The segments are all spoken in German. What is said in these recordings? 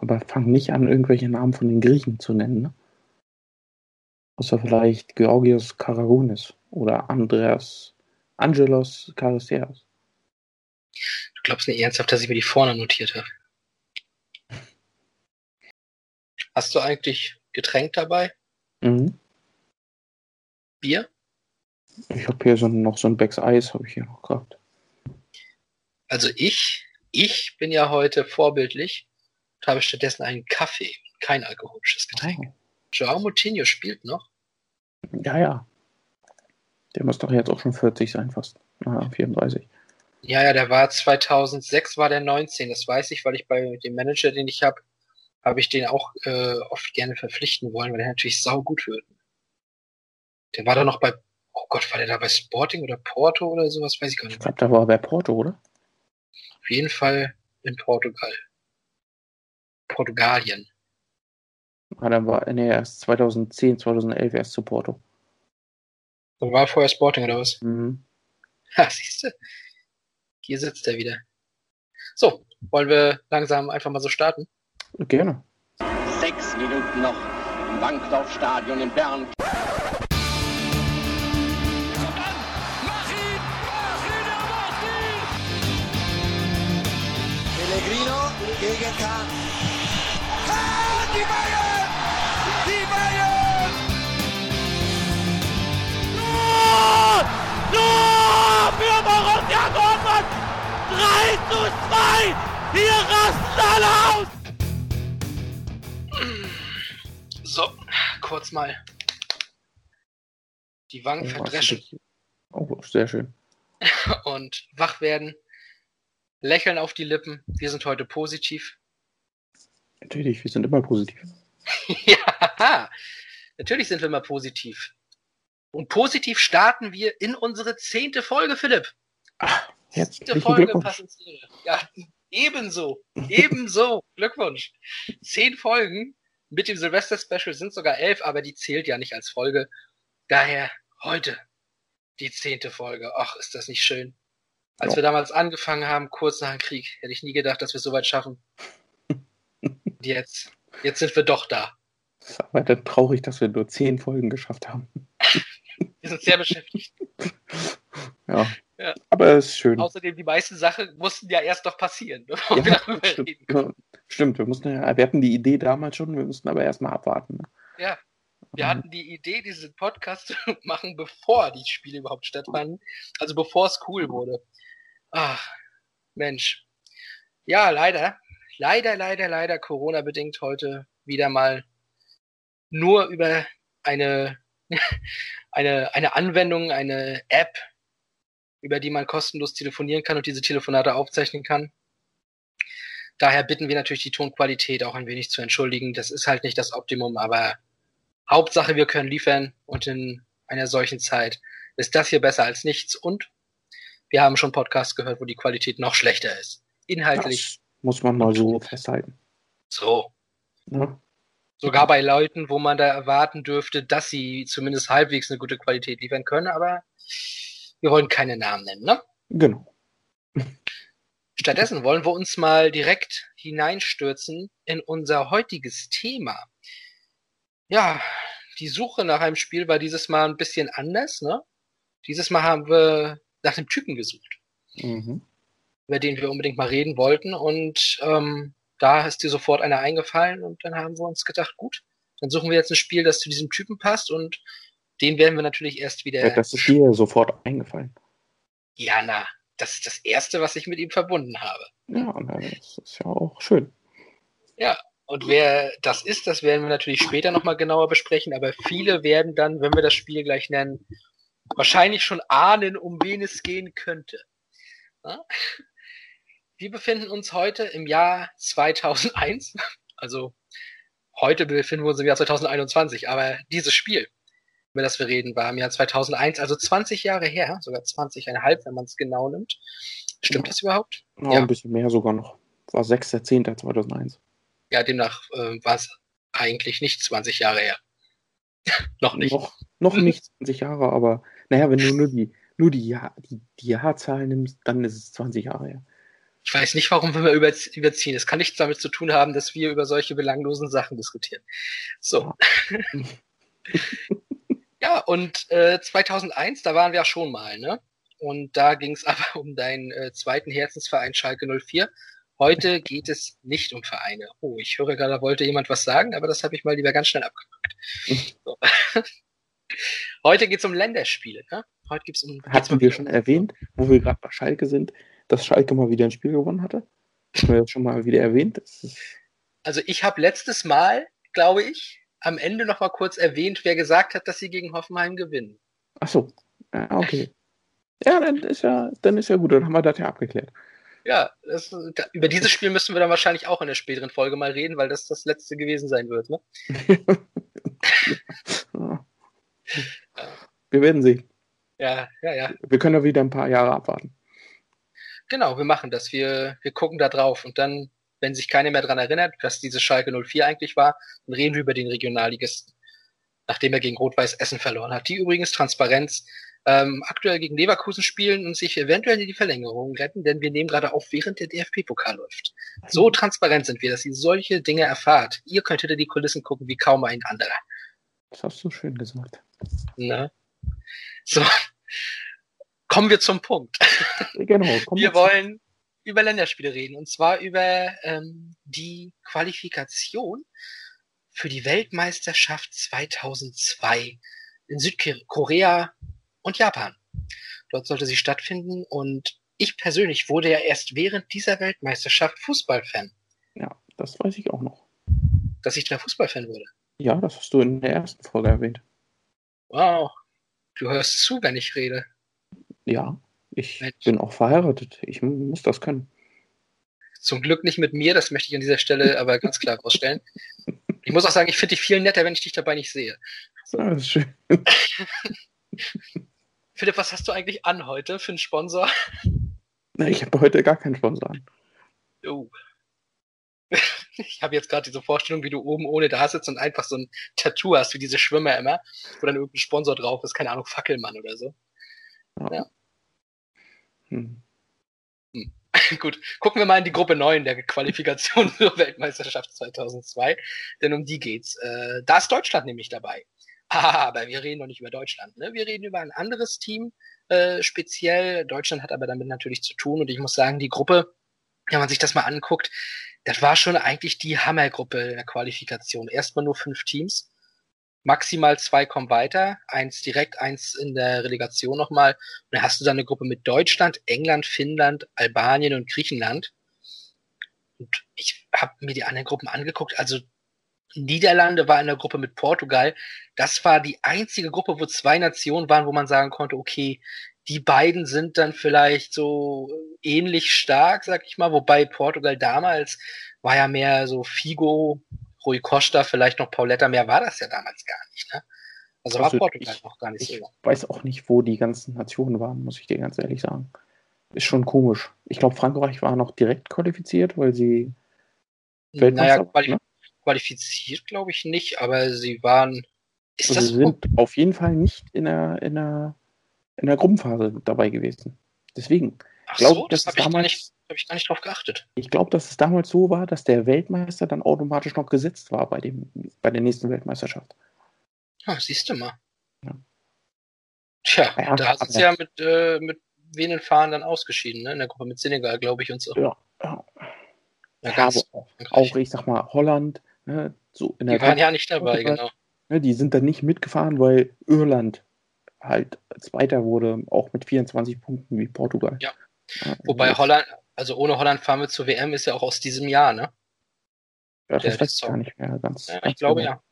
Aber fang nicht an, irgendwelche Namen von den Griechen zu nennen. Ne? Außer vielleicht Georgios Karagunis oder Andreas Angelos Charisteas. Du glaubst nicht ernsthaft, dass ich mir die vorne notiert habe? Hast du eigentlich Getränk dabei? Mhm. Bier? Ich habe hier so, noch so ein Becks Eis, habe ich hier noch gehabt. Also ich, ich bin ja heute vorbildlich und habe stattdessen einen Kaffee, kein alkoholisches Getränk. Oh. Joao Moutinho spielt noch. Ja, ja. Der muss doch jetzt auch schon 40 sein, fast. Naja, 34. Ja, ja, der war 2006 war der 19, das weiß ich, weil ich bei dem Manager, den ich habe, habe ich den auch äh, oft gerne verpflichten wollen, weil der natürlich sau gut wird. Der war da noch bei, oh Gott, war der da bei Sporting oder Porto oder sowas, weiß ich gar nicht. Ich glaube, da war er bei Porto, oder? Auf jeden Fall in Portugal. Portugalien. Ah, dann war, nee, erst 2010, 2011 erst zu Porto. Und war vorher Sporting oder was? Mhm. Ha, siehst du? Hier sitzt er wieder. So, wollen wir langsam einfach mal so starten? Gerne. Sechs Minuten noch im Bankdorfstadion in Bern. Pellegrino gegen. Kahn, zu 2! Hier rasten alle aus! So, kurz mal die Wangen Oh, verdreschen Oh, sehr schön. und wach werden. Lächeln auf die Lippen. Wir sind heute positiv. Natürlich, wir sind immer positiv. ja, natürlich sind wir mal positiv. Und positiv starten wir in unsere zehnte Folge, Philipp. Herzlichen Zehnte Folge Glückwunsch. Passensehre. Ja, ebenso. Ebenso. Glückwunsch. Zehn Folgen mit dem Silvester-Special sind sogar elf, aber die zählt ja nicht als Folge. Daher heute die zehnte Folge. Ach, ist das nicht schön. Als Ja. wir damals angefangen haben, kurz nach dem Krieg, hätte ich nie gedacht, dass wir es so weit schaffen. Und jetzt, jetzt sind wir doch da. Es ist aber dann traurig, dass wir nur zehn Folgen geschafft haben. Wir sind sehr beschäftigt. Ja. Ja. Aber es ist schön. Außerdem, die meisten Sachen mussten ja erst noch passieren, bevor wir Ja, darüber stimmt. reden. Stimmt, wir mussten ja, wir hatten die Idee damals schon, wir mussten aber erstmal abwarten. Ne? Ja, wir hatten die Idee, diesen Podcast zu machen, bevor die Spiele überhaupt stattfanden. Also bevor es cool wurde. Ach, Mensch. Ja, leider. Leider, leider, leider Corona-bedingt heute wieder mal nur über eine, eine, eine Anwendung, eine App, über die man kostenlos telefonieren kann und diese Telefonate aufzeichnen kann. Daher bitten wir natürlich die Tonqualität auch ein wenig zu entschuldigen. Das ist halt nicht das Optimum, aber Hauptsache, wir können liefern und in einer solchen Zeit ist das hier besser als nichts und wir haben schon Podcasts gehört, wo die Qualität noch schlechter ist. Inhaltlich Das muss man mal so festhalten. so. Ne? Sogar bei Leuten, wo man da erwarten dürfte, dass sie zumindest halbwegs eine gute Qualität liefern können, aber wir wollen keine Namen nennen, ne? Genau. Stattdessen wollen wir uns mal direkt hineinstürzen in unser heutiges Thema. Ja, die Suche nach einem Spiel war dieses Mal ein bisschen anders, ne? Dieses Mal haben wir nach dem Typen gesucht, Mhm. über den wir unbedingt mal reden wollten und ähm, da ist dir sofort einer eingefallen und dann haben wir uns gedacht, gut, dann suchen wir jetzt ein Spiel, das zu diesem Typen passt und den werden wir natürlich erst wieder. Ja, das ist dir sofort eingefallen. ja, na, das ist das erste, was ich mit ihm verbunden habe. Ja, na, das ist ja auch schön. Ja, und wer das ist, das werden wir natürlich später nochmal genauer besprechen, aber viele werden dann, wenn wir das Spiel gleich nennen, wahrscheinlich schon ahnen, um wen es gehen könnte. Ja? Wir befinden uns heute im Jahr 2001, also heute befinden wir uns im Jahr 2021, aber dieses Spiel, über das wir reden, war im Jahr 2001, also 20 Jahre her, sogar 20,5, wenn man es genau nimmt. Stimmt das überhaupt? Ja, Ja. Ein bisschen mehr sogar noch. War 6.10.2001. Ja, demnach äh, war es eigentlich nicht 20 Jahre her. Noch nicht. Noch, noch nicht 20 Jahre, aber naja, wenn du nur die, nur die, Jahr, die, die Jahrzahl nimmst, dann ist es 20 Jahre her. Ich weiß nicht, warum wir überziehen. Es kann nichts damit zu tun haben, dass wir über solche belanglosen Sachen diskutieren. So. ja, und äh, 2001, da waren wir ja schon mal, ne? Und da ging es aber um deinen äh, zweiten Herzensverein Schalke 04. Heute geht es nicht um Vereine. Oh, ich höre gerade, da wollte jemand was sagen, aber das habe ich mal lieber ganz schnell abgepackt. So. Heute geht es um Länderspiele. Ne? Heute gibt's um. Hatten wir schon erwähnt, wo wir gerade bei Schalke sind, dass Schalke mal wieder ein Spiel gewonnen hatte? Haben wir das schon mal wieder erwähnt? Also ich habe letztes Mal, glaube ich, am Ende noch mal kurz erwähnt, wer gesagt hat, dass sie gegen Hoffenheim gewinnen. Ach so, ja, okay. Ja, dann ist ja, dann ist ja gut, dann haben wir das ja abgeklärt. Ja, das, über dieses Spiel müssen wir dann wahrscheinlich auch in der späteren Folge mal reden, weil das das letzte gewesen sein wird, ne? wir werden sehen. Ja, ja, ja. Wir können ja wieder ein paar Jahre abwarten. Genau, wir machen das. Wir, wir gucken da drauf und dann, wenn sich keiner mehr dran erinnert, was diese Schalke 04 eigentlich war, dann reden wir über den Regionalligisten, nachdem er gegen Rot-Weiß Essen verloren hat. Die übrigens Transparenz ähm, aktuell gegen Leverkusen spielen und sich eventuell in die Verlängerung retten, denn wir nehmen gerade auf, während der DFB-Pokal läuft. So transparent sind wir, dass ihr solche Dinge erfahrt. Ihr könnt hinter die Kulissen gucken wie kaum ein anderer. Das hast du schön gesagt. Na? So. Kommen wir zum Punkt. Genau. Wir wollen über Länderspiele reden und zwar über ähm, die Qualifikation für die Weltmeisterschaft 2002 in Südkorea und Japan. Dort sollte sie stattfinden und ich persönlich wurde ja erst während dieser Weltmeisterschaft Fußballfan. Ja, das weiß ich auch noch. Dass ich da Fußballfan wurde. Ja, das hast du in der ersten Folge erwähnt. Wow. Du hörst zu, wenn ich rede. Ja, ich Mensch. bin auch verheiratet. Ich muss das können. Zum Glück nicht mit mir, das möchte ich an dieser Stelle aber ganz klar herausstellen. Ich muss auch sagen, ich finde dich viel netter, wenn ich dich dabei nicht sehe. Das ist schön. Philipp, was hast du eigentlich an heute für einen Sponsor? Na, ich habe heute gar keinen Sponsor an. Oh. Ich habe jetzt gerade diese Vorstellung, wie du oben ohne da sitzt und einfach so ein Tattoo hast, wie diese Schwimmer immer, wo dann irgendein Sponsor drauf ist, keine Ahnung, Fackelmann oder so. Ja. ja. Hm. Hm. Gut, gucken wir mal in die Gruppe 9 der Qualifikation zur Weltmeisterschaft 2002, denn um die geht's. Äh, da ist Deutschland nämlich dabei. Aber wir reden noch nicht über Deutschland. Ne? Wir reden über ein anderes Team äh, speziell. Deutschland hat aber damit natürlich zu tun. Und ich muss sagen, die Gruppe, wenn man sich das mal anguckt, das war schon eigentlich die Hammergruppe der Qualifikation. Erstmal nur fünf Teams. Maximal zwei kommen weiter, eins direkt, eins in der Relegation nochmal. Und dann hast du dann eine Gruppe mit Deutschland, England, Finnland, Albanien und Griechenland. Und ich habe mir die anderen Gruppen angeguckt. Also Niederlande war in der Gruppe mit Portugal. Das war die einzige Gruppe, wo zwei Nationen waren, wo man sagen konnte, okay, die beiden sind dann vielleicht so ähnlich stark, sag ich mal, wobei Portugal damals war ja mehr so Figo, Rui Costa, vielleicht noch Pauletta, mehr war das ja damals gar nicht, ne? Also, also war Portugal ich, noch gar nicht ich so. Ich weiß auch nicht, wo die ganzen Nationen waren, muss ich dir ganz ehrlich sagen. Ist schon komisch. Ich glaube, Frankreich war noch direkt qualifiziert, weil sie naja, quali ne? qualifiziert, glaube ich nicht, aber sie waren. Ist also das sie sind auf jeden Fall nicht in der, in der, in der Gruppenphase dabei gewesen. Deswegen. Ach glaub, so, das habe ich, gar nicht, hab ich gar nicht drauf geachtet. Ich glaube, dass es damals so war, dass der Weltmeister dann automatisch noch gesetzt war bei, dem, bei der nächsten Weltmeisterschaft. Ah, siehst du mal. Ja. Tja, ja, da sind sie ja mit, äh, mit wenigen Fahren dann ausgeschieden, ne? In der Gruppe mit Senegal, glaube ich, und so. Ja, ja. Ja, ja auch, auch, ich sag mal, Holland, ne, so in der Die waren ja nicht dabei, genau. Ne, die sind dann nicht mitgefahren, weil Irland halt Zweiter wurde, auch mit 24 Punkten wie Portugal. Ja. Wobei Holland, also ohne Holland fahren wir zur WM, ist ja auch aus diesem Jahr, ne? Ja, das Der, weiß ich gar nicht mehr ganz. Ja, ganz ich glaube genau. ja.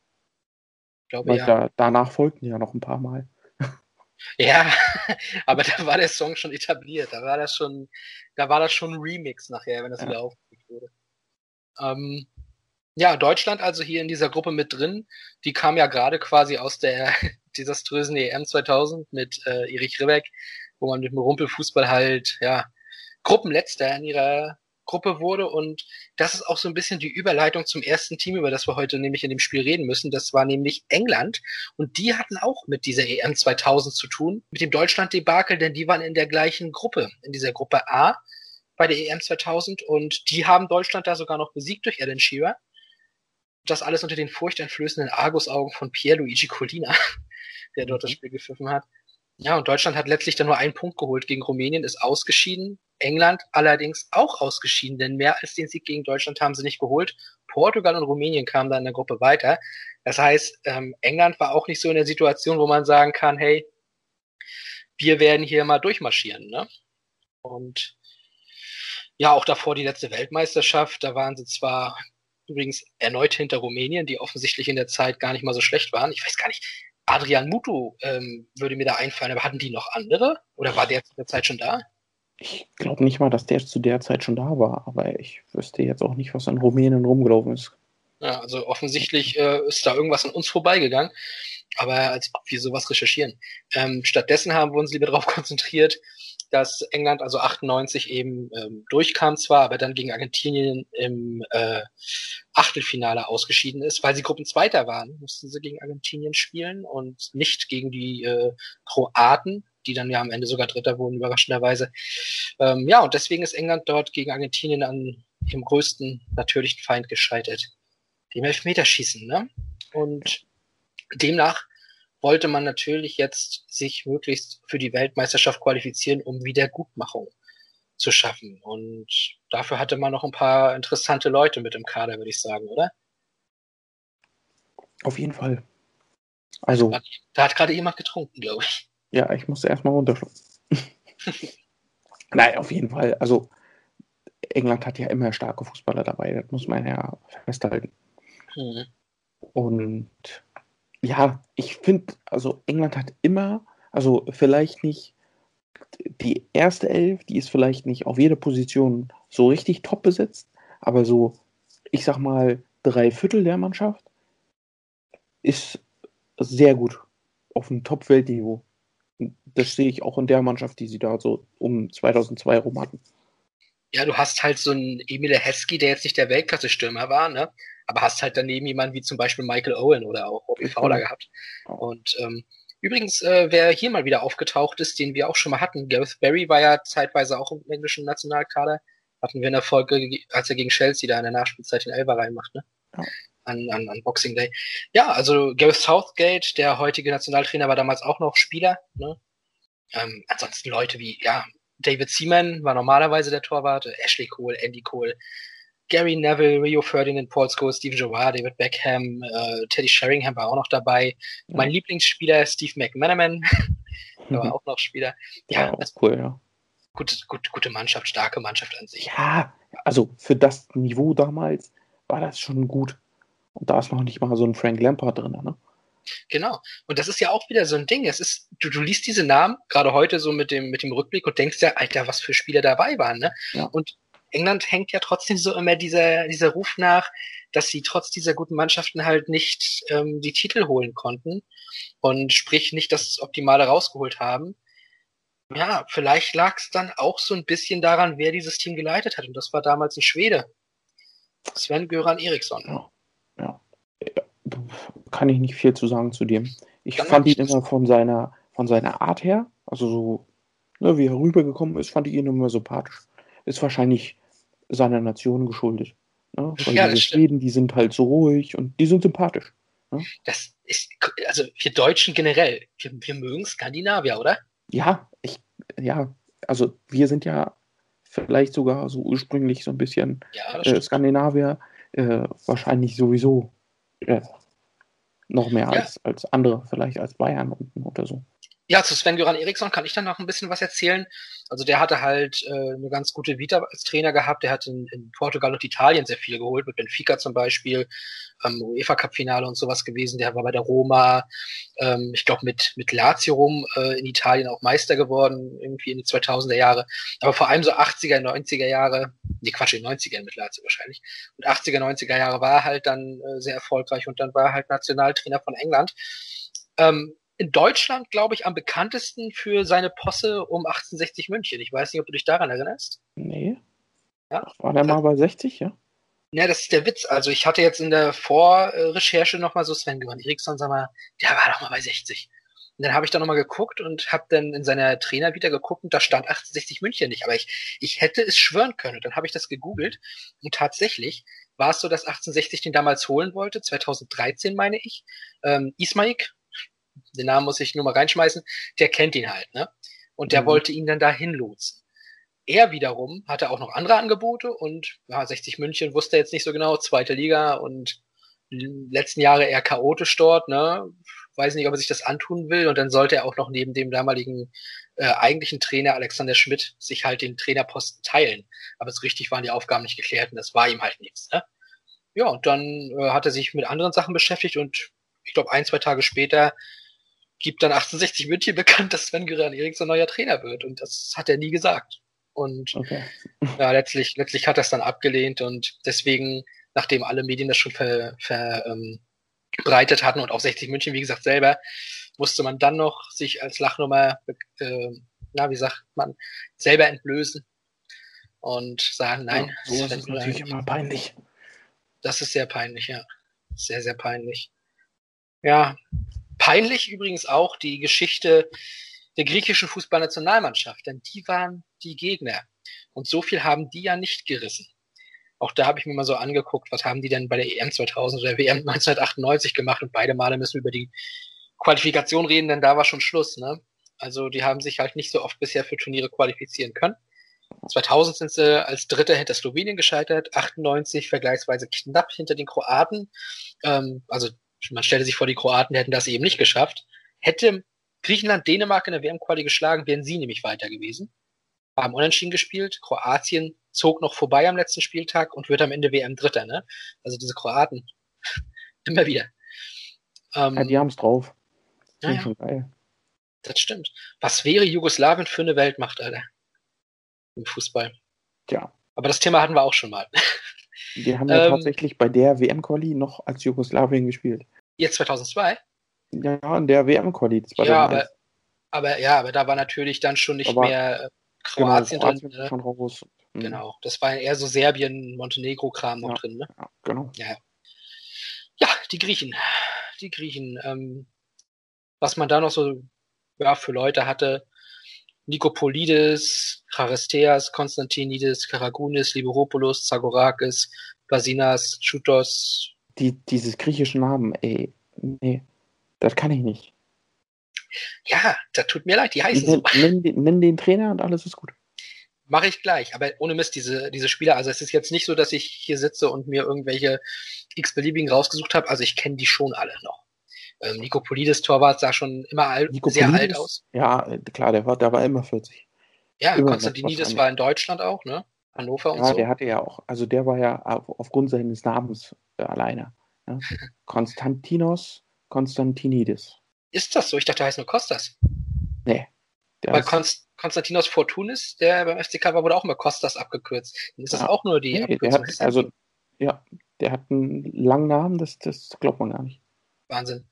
Ich glaube weil ja. Da, danach folgten ja noch ein paar Mal. Ja, aber da war der Song schon etabliert. Da war das schon, da war das schon ein Remix nachher, wenn das ja. wieder aufgelegt wurde. Ähm, ja, Deutschland also hier in dieser Gruppe mit drin. Die kam ja gerade quasi aus der desaströsen EM 2000 mit äh, Erich Ribbeck, wo man mit dem Rumpelfußball halt, ja, Gruppenletzter in ihrer Gruppe wurde. Und das ist auch so ein bisschen die Überleitung zum ersten Team, über das wir heute nämlich in dem Spiel reden müssen. Das war nämlich England. Und die hatten auch mit dieser EM 2000 zu tun, mit dem Deutschland-Debakel, denn die waren in der gleichen Gruppe, in dieser Gruppe A bei der EM 2000 und die haben Deutschland da sogar noch besiegt durch Alan Shearer. Das alles unter den furchteinflößenden Argusaugen von Pierluigi Collina, der dort das Spiel gepfiffen hat. Ja, und Deutschland hat letztlich dann nur einen Punkt geholt gegen Rumänien, ist ausgeschieden. England allerdings auch ausgeschieden, denn mehr als den Sieg gegen Deutschland haben sie nicht geholt. Portugal und Rumänien kamen dann in der Gruppe weiter. Das heißt, ähm, England war auch nicht so in der Situation, wo man sagen kann, hey, wir werden hier mal durchmarschieren. Ne? Und ja, auch davor die letzte Weltmeisterschaft, da waren sie zwar übrigens erneut hinter Rumänien, die offensichtlich in der Zeit gar nicht mal so schlecht waren. Ich weiß gar nicht, Adrian Mutu ähm, würde mir da einfallen, aber hatten die noch andere? Oder war der zu der Zeit schon da? Ich glaube nicht mal, dass der zu der Zeit schon da war, aber ich wüsste jetzt auch nicht, was an Rumänien rumgelaufen ist. Ja, also offensichtlich äh, ist da irgendwas an uns vorbeigegangen, aber als ob wir sowas recherchieren. Ähm, stattdessen haben wir uns lieber darauf konzentriert, dass England also 98 eben ähm, durchkam zwar, aber dann gegen Argentinien im äh, Achtelfinale ausgeschieden ist, weil sie Gruppenzweiter waren, mussten sie gegen Argentinien spielen und nicht gegen die äh, Kroaten, die dann ja am Ende sogar Dritter wurden, überraschenderweise. Ähm, ja, und deswegen ist England dort gegen Argentinien an dem größten natürlichen Feind gescheitert. Dem Elfmeterschießen, ne? Und demnach wollte man natürlich jetzt sich möglichst für die Weltmeisterschaft qualifizieren, um Wiedergutmachung zu schaffen. Und dafür hatte man noch ein paar interessante Leute mit im Kader, würde ich sagen, oder? Auf jeden Fall. Also. Da hat gerade jemand getrunken, glaube ich. Ja, ich musste erstmal runterschlucken. Nein, auf jeden Fall. Also, England hat ja immer starke Fußballer dabei, das muss man ja festhalten. Mhm. Und ja, ich finde, also England hat immer, also vielleicht nicht die erste Elf, die ist vielleicht nicht auf jeder Position so richtig top besetzt, aber so, ich sag mal, drei Viertel der Mannschaft ist sehr gut auf einem Top-Weltniveau. Das sehe ich auch in der Mannschaft, die sie da so um 2002 rum hatten. Ja, du hast halt so einen Emil Heskey, der jetzt nicht der Weltklasse-Stürmer war, ne? aber hast halt daneben jemanden wie zum Beispiel Michael Owen oder auch Robbie Fowler gehabt. Und ähm, übrigens, äh, wer hier mal wieder aufgetaucht ist, den wir auch schon mal hatten, Gareth Barry war ja zeitweise auch im englischen Nationalkader. Hatten wir in der Folge, als er gegen Chelsea da in der Nachspielzeit den Elfer reinmacht, ne? Ja. An, an, an Boxing Day. Ja, also Gareth Southgate, der heutige Nationaltrainer, war damals auch noch Spieler. Ne? Ähm, ansonsten Leute wie, ja, David Seaman war normalerweise der Torwart, Ashley Cole, Andy Cole, Gary Neville, Rio Ferdinand, Paul Scholes, Steve Gerrard, David Beckham, äh, Teddy Sheringham war auch noch dabei. Ja. Mein Lieblingsspieler Steve McManaman, der war auch noch Spieler. Ja, ja das cool, ja. Gute, gut, gute Mannschaft, starke Mannschaft an sich. Ja, also für das Niveau damals war das schon gut. Und da ist noch nicht mal so ein Frank Lampard drin, ne? Genau. Und das ist ja auch wieder so ein Ding. Es ist, du, du liest diese Namen, gerade heute so mit dem, mit dem Rückblick und denkst ja, Alter, was für Spieler dabei waren, ne? Ja. Und England hängt ja trotzdem so immer dieser, dieser Ruf nach, dass sie trotz dieser guten Mannschaften halt nicht ähm, die Titel holen konnten und sprich nicht das Optimale rausgeholt haben. Ja, vielleicht lag es dann auch so ein bisschen daran, wer dieses Team geleitet hat. Und das war damals ein Schwede. Sven Göran Eriksson. Ja. ja. Kann ich nicht viel zu sagen zu dem. Ich dann fand ihn immer von seiner, von seiner Art her, also so, ne, wie er rübergekommen ist, fand ich ihn immer sympathisch. Ist wahrscheinlich seiner Nation geschuldet. Ne? Weil ja, diese Schweden, die sind halt so ruhig und die sind sympathisch. Ne? Das ist, also wir Deutschen generell, wir, wir mögen Skandinavier, oder? Ja, ich, ja, also wir sind ja vielleicht sogar so ursprünglich so ein bisschen ja, äh, Skandinavier, äh, wahrscheinlich sowieso äh, noch mehr ja. als, als andere, vielleicht als Bayern unten oder so. Ja, zu Sven-Göran Eriksson kann ich dann noch ein bisschen was erzählen. Also der hatte halt äh, eine ganz gute Vita als Trainer gehabt. Der hat in, in Portugal und Italien sehr viel geholt, mit Benfica zum Beispiel, ähm, UEFA Cup Finale und sowas gewesen. Der war bei der Roma, ähm, ich glaube mit mit Lazio rum äh, in Italien auch Meister geworden, irgendwie in den 2000er Jahre. Aber vor allem so 80er, 90er Jahre, nee Quatsch, in 90er mit Lazio wahrscheinlich. Und 80er, 90er Jahre war er halt dann äh, sehr erfolgreich und dann war er halt Nationaltrainer von England. Ähm, in Deutschland, glaube ich, am bekanntesten für seine Posse um 1860 München. Ich weiß nicht, ob du dich daran erinnerst. Nee. Ja? War der mal bei 60, ja? Ja, das ist der Witz. Also ich hatte jetzt in der Vorrecherche nochmal so Sven Göran Eriksson, sag mal, der war doch mal bei 60. Und dann habe ich da nochmal geguckt und habe dann in seiner Trainer wieder geguckt und da stand 1860 München nicht. Aber ich, ich hätte es schwören können. Und dann habe ich das gegoogelt und tatsächlich war es so, dass 1860 den damals holen wollte, 2013 meine ich. Ähm, Ismaik, den Namen muss ich nur mal reinschmeißen, der kennt ihn halt, ne? Und der mhm. wollte ihn dann dahin lotsen. Er wiederum hatte auch noch andere Angebote und ja, 60 München wusste jetzt nicht so genau, zweite Liga und letzten Jahre eher chaotisch dort, ne? Weiß nicht, ob er sich das antun will. Und dann sollte er auch noch neben dem damaligen äh, eigentlichen Trainer Alexander Schmidt sich halt den Trainerposten teilen. Aber so richtig waren die Aufgaben nicht geklärt und das war ihm halt nichts. Ne? Ja, und dann äh, hat er sich mit anderen Sachen beschäftigt und ich glaube, ein, zwei Tage später gibt dann 68 München bekannt, dass Sven Göran Eriksson neuer Trainer wird. Und das hat er nie gesagt. Und okay. ja, letztlich, letztlich hat er es dann abgelehnt und deswegen nachdem alle Medien das schon verbreitet ver, ähm, hatten und auch 60 München, wie gesagt, selber, musste man dann noch sich als Lachnummer, äh, na, wie sagt man, selber entblößen und sagen, nein. Ja, so ist es natürlich immer peinlich. Das ist sehr peinlich, ja. Sehr, sehr peinlich. Ja, peinlich übrigens auch die Geschichte der griechischen Fußballnationalmannschaft, denn die waren die Gegner. Und so viel haben die ja nicht gerissen auch da habe ich mir mal so angeguckt, was haben die denn bei der EM 2000 oder WM 1998 gemacht und beide Male müssen wir über die Qualifikation reden, denn da war schon Schluss, ne? Also die haben sich halt nicht so oft bisher für Turniere qualifizieren können. 2000 sind sie als Dritter hinter Slowenien gescheitert, 98 vergleichsweise knapp hinter den Kroaten. Ähm, also man stellte sich vor, die Kroaten hätten das eben nicht geschafft. Hätte Griechenland Dänemark in der WM-Quali geschlagen, wären sie nämlich weiter gewesen. Haben unentschieden gespielt. Kroatien zog noch vorbei am letzten Spieltag und wird am Ende WM Dritter, ne? Also diese Kroaten. Immer wieder. Ähm, ja, die haben's drauf. Das ja, schon geil. Das stimmt. Was wäre Jugoslawien für eine Weltmacht, Alter? Im Fußball. Ja. Aber das Thema hatten wir auch schon mal. Die haben ja ähm, tatsächlich bei der WM-Quali noch als Jugoslawien gespielt. Jetzt 2002? Ja, in der WM-Quali. Ja, aber, aber, ja, aber da war natürlich dann schon nicht aber, mehr äh, Kroatien, genau, Kroatien drin. Ne? Schon raus. Mhm. Genau. Das war eher so Serbien, Montenegro-Kram noch ja, drin, ne? Ja, genau. Ja. ja, die Griechen. Die Griechen. Ähm, was man da noch so ja, für Leute hatte, Nikopolides, Charisteas, Konstantinidis, Karagounis, Liberopoulos, Zagorakis, Basinas, Choutos. Die, dieses griechische Namen, ey, nee, das kann ich nicht. Ja, das tut mir leid, die heißen nenn, so. Nenn, nenn den Trainer und alles ist gut. Mache ich gleich, aber ohne Mist, diese, diese Spieler, also es ist jetzt nicht so, dass ich hier sitze und mir irgendwelche x-beliebigen rausgesucht habe, also ich kenne die schon alle noch. Ähm, Nico Polides Torwart sah schon immer alt, sehr alt aus. Ja, klar, der war, der war immer 40. Ja, immer Konstantinidis war in Deutschland auch, ne? Hannover und ja, so. Ja, der hatte ja auch, also der war ja aufgrund seines Namens äh, alleine. Ne? Konstantinos Konstantinidis. Ist das so? Ich dachte, der heißt nur Kostas. Nee. Weil Konst Konstantinos Fortunis, der beim FCK war, wurde auch immer Kostas abgekürzt. Dann ist das auch nur die nee, Abkürzung. Hat, also, ja, der hat einen langen Namen, das, das glaubt man gar nicht. Wahnsinn.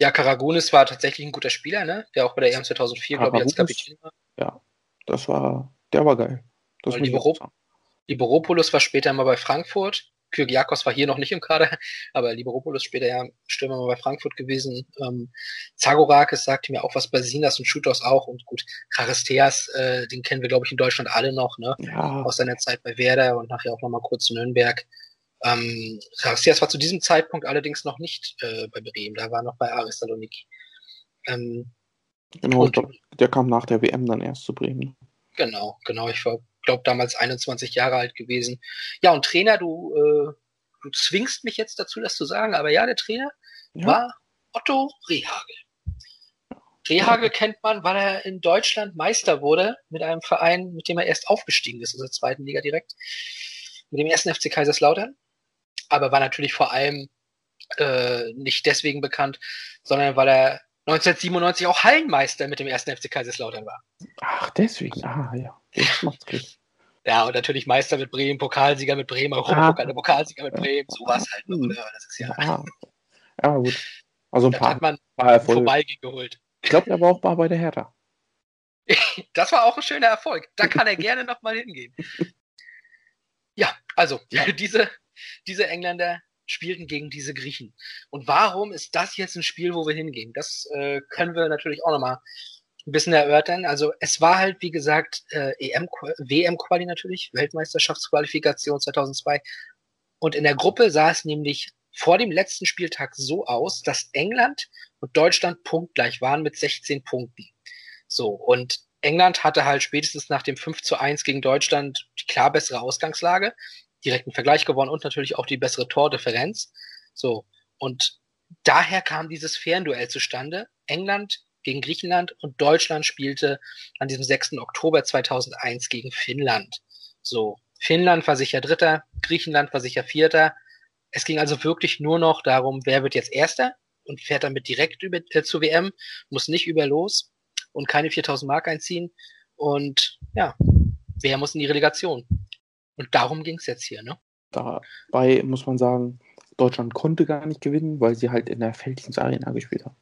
Ja, Karagunis war tatsächlich ein guter Spieler, ne? Der auch bei der EM 2004, glaube ich, als Kapitän war. Ja, das war, der war geil. Das Libero Liberopoulos war später mal bei Frankfurt. Kyrgiakos war hier noch nicht im Kader, aber Liberopoulos später ja Stürmer mal bei Frankfurt gewesen. Ähm, Zagorakis sagte mir auch was bei Sinas und Schutos auch und gut, Charisteas, äh, den kennen wir glaube ich in Deutschland alle noch, ne? Ja. Aus seiner Zeit bei Werder und nachher auch nochmal kurz in Nürnberg. Ähm, Charisteas war zu diesem Zeitpunkt allerdings noch nicht äh, bei Bremen, da war noch bei Aris Saloniki. Ähm, genau, und, der kam nach der WM dann erst zu Bremen. Genau, genau. Ich war glaube damals 21 Jahre alt gewesen. Ja, und Trainer, du, äh, du zwingst mich jetzt dazu, das zu sagen, aber ja, der Trainer ja. war Otto Rehagel. Rehagel kennt man, weil er in Deutschland Meister wurde mit einem Verein, mit dem er erst aufgestiegen ist, aus der zweiten Liga direkt, mit dem ersten FC Kaiserslautern. Aber war natürlich vor allem äh, nicht deswegen bekannt, sondern weil er 1997 auch Hallenmeister mit dem ersten FC Kaiserslautern war. Ach, deswegen, ah ja, das. Ja, und natürlich Meister mit Bremen, Pokalsieger mit Bremen, Europapokal, ah. Pokalsieger mit Bremen, sowas halt. Ne? Das ist ja. Ah. Ja, gut. Also ein paar, hat man paar vorbei geholt. Ich glaube, er war auch bei der Hertha. das war auch ein schöner Erfolg. Da kann er gerne nochmal hingehen. Ja, also, ja. diese, diese Engländer spielten gegen diese Griechen. Und warum ist das jetzt ein Spiel, wo wir hingehen? Das äh, können wir natürlich auch nochmal ein bisschen erörtern. Also es war halt, wie gesagt, äh, EM, WM-Quali natürlich, Weltmeisterschaftsqualifikation 2002. Und in der Gruppe sah es nämlich vor dem letzten Spieltag so aus, dass England und Deutschland punktgleich waren mit 16 Punkten. So, und England hatte halt spätestens nach dem 5 zu 1 gegen Deutschland die klar bessere Ausgangslage, direkten Vergleich gewonnen und natürlich auch die bessere Tordifferenz. So, und daher kam dieses Fernduell zustande. England gegen Griechenland und Deutschland spielte an diesem 6. Oktober 2001 gegen Finnland. So, Finnland war sicher Dritter, Griechenland war sicher Vierter. Es ging also wirklich nur noch darum, wer wird jetzt Erster und fährt damit direkt über, äh, zur WM, muss nicht über los und keine 4000 Mark einziehen. Und ja, wer muss in die Relegation? Und darum ging es jetzt hier, ne? Dabei muss man sagen, Deutschland konnte gar nicht gewinnen, weil sie halt in der Felddienst Arena gespielt haben.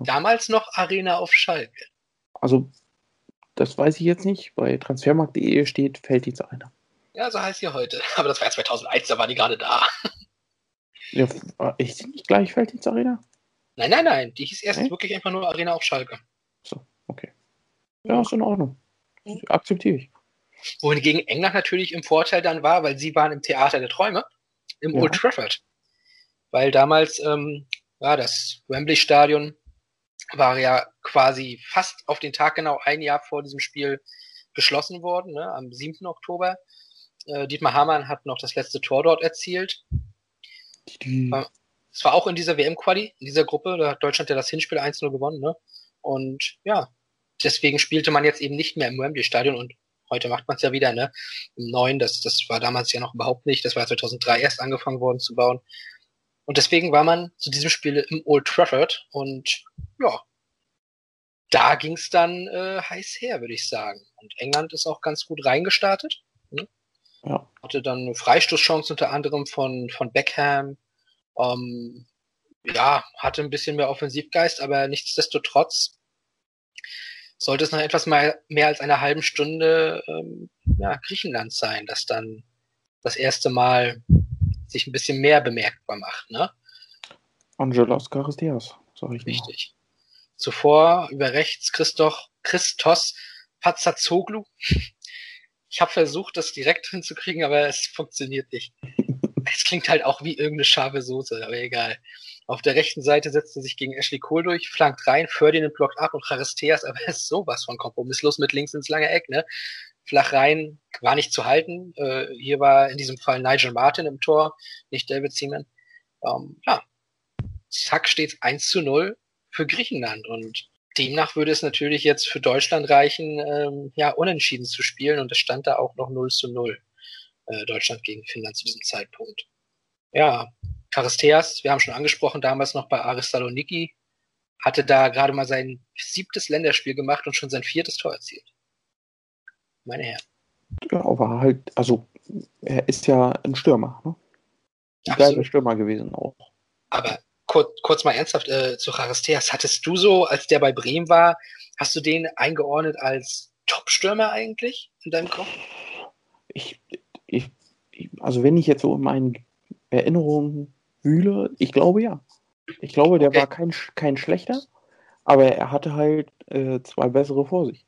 Damals noch Arena auf Schalke. Also, das weiß ich jetzt nicht. Bei transfermarkt.de steht Felddienst Arena. Ja, so heißt sie heute. Aber das war ja 2001, da war die gerade da. Ja, ich nicht gleich Felddienst Arena? Nein, nein, nein. Die hieß erst okay. wirklich einfach nur Arena auf Schalke. So, okay. Ja, ist in Ordnung. Akzeptiere ich. Wohingegen England natürlich im Vorteil dann war, weil sie waren im Theater der Träume, im ja. Old Trafford. Weil damals ähm, war das Wembley-Stadion war ja quasi fast auf den Tag genau ein Jahr vor diesem Spiel geschlossen worden, ne, am 7. Oktober. Äh, Dietmar Hamann hat noch das letzte Tor dort erzielt. Die. Äh, es war auch in dieser WM-Quali, in dieser Gruppe, da hat Deutschland ja das Hinspiel 1-0 gewonnen, ne? Und ja, deswegen spielte man jetzt eben nicht mehr im Wembley-Stadion und heute macht man es ja wieder, ne? Im neuen, das, das war damals ja noch überhaupt nicht, das war 2003 erst angefangen worden zu bauen. Und deswegen war man zu diesem Spiel im Old Trafford und ja, da ging es dann äh, heiß her, würde ich sagen. Und England ist auch ganz gut reingestartet. Ne? Ja. Hatte dann eine Freistoßchance unter anderem von, von Beckham. Ähm, ja, hatte ein bisschen mehr Offensivgeist, aber nichtsdestotrotz sollte es nach etwas mehr, mehr als einer halben Stunde ähm, ja, Griechenland sein, das dann das erste Mal sich ein bisschen mehr bemerkbar macht. Ne? Angelos Charistias, sag ich Richtig. Mal. Zuvor über rechts Christoph, Christos Pazzazoglu. Ich habe versucht, das direkt hinzukriegen, aber es funktioniert nicht. Es klingt halt auch wie irgendeine scharfe Soße, aber egal. Auf der rechten Seite setzt er sich gegen Ashley Cole durch, flankt rein, Ferdinand blockt ab und Charisteas, aber er ist sowas von kompromisslos mit links ins lange Eck, ne? Flach rein, war nicht zu halten. Äh, hier war in diesem Fall Nigel Martin im Tor, nicht David Seaman. Ähm, ja, zack steht 1 zu 0 für Griechenland und demnach würde es natürlich jetzt für Deutschland reichen, ähm, ja, unentschieden zu spielen und es stand da auch noch 0 zu 0. Äh, Deutschland gegen Finnland zu diesem Zeitpunkt. Ja, Charisteas, wir haben schon angesprochen, damals noch bei Aris Saloniki, hatte da gerade mal sein siebtes Länderspiel gemacht und schon sein viertes Tor erzielt. Meine Herren. Ja, aber halt, also er ist ja ein Stürmer, ne? Ein geiler Stürmer gewesen auch. Aber kurz, kurz mal ernsthaft äh, zu Charisteas. Hattest du so, als der bei Bremen war, hast du den eingeordnet als Top-Stürmer eigentlich in deinem Kopf? Ich, ich, also wenn ich jetzt so in meinen Erinnerungen wühle, ich glaube ja. Ich glaube, der okay. war kein, kein schlechter, aber er hatte halt äh, zwei bessere vor sich.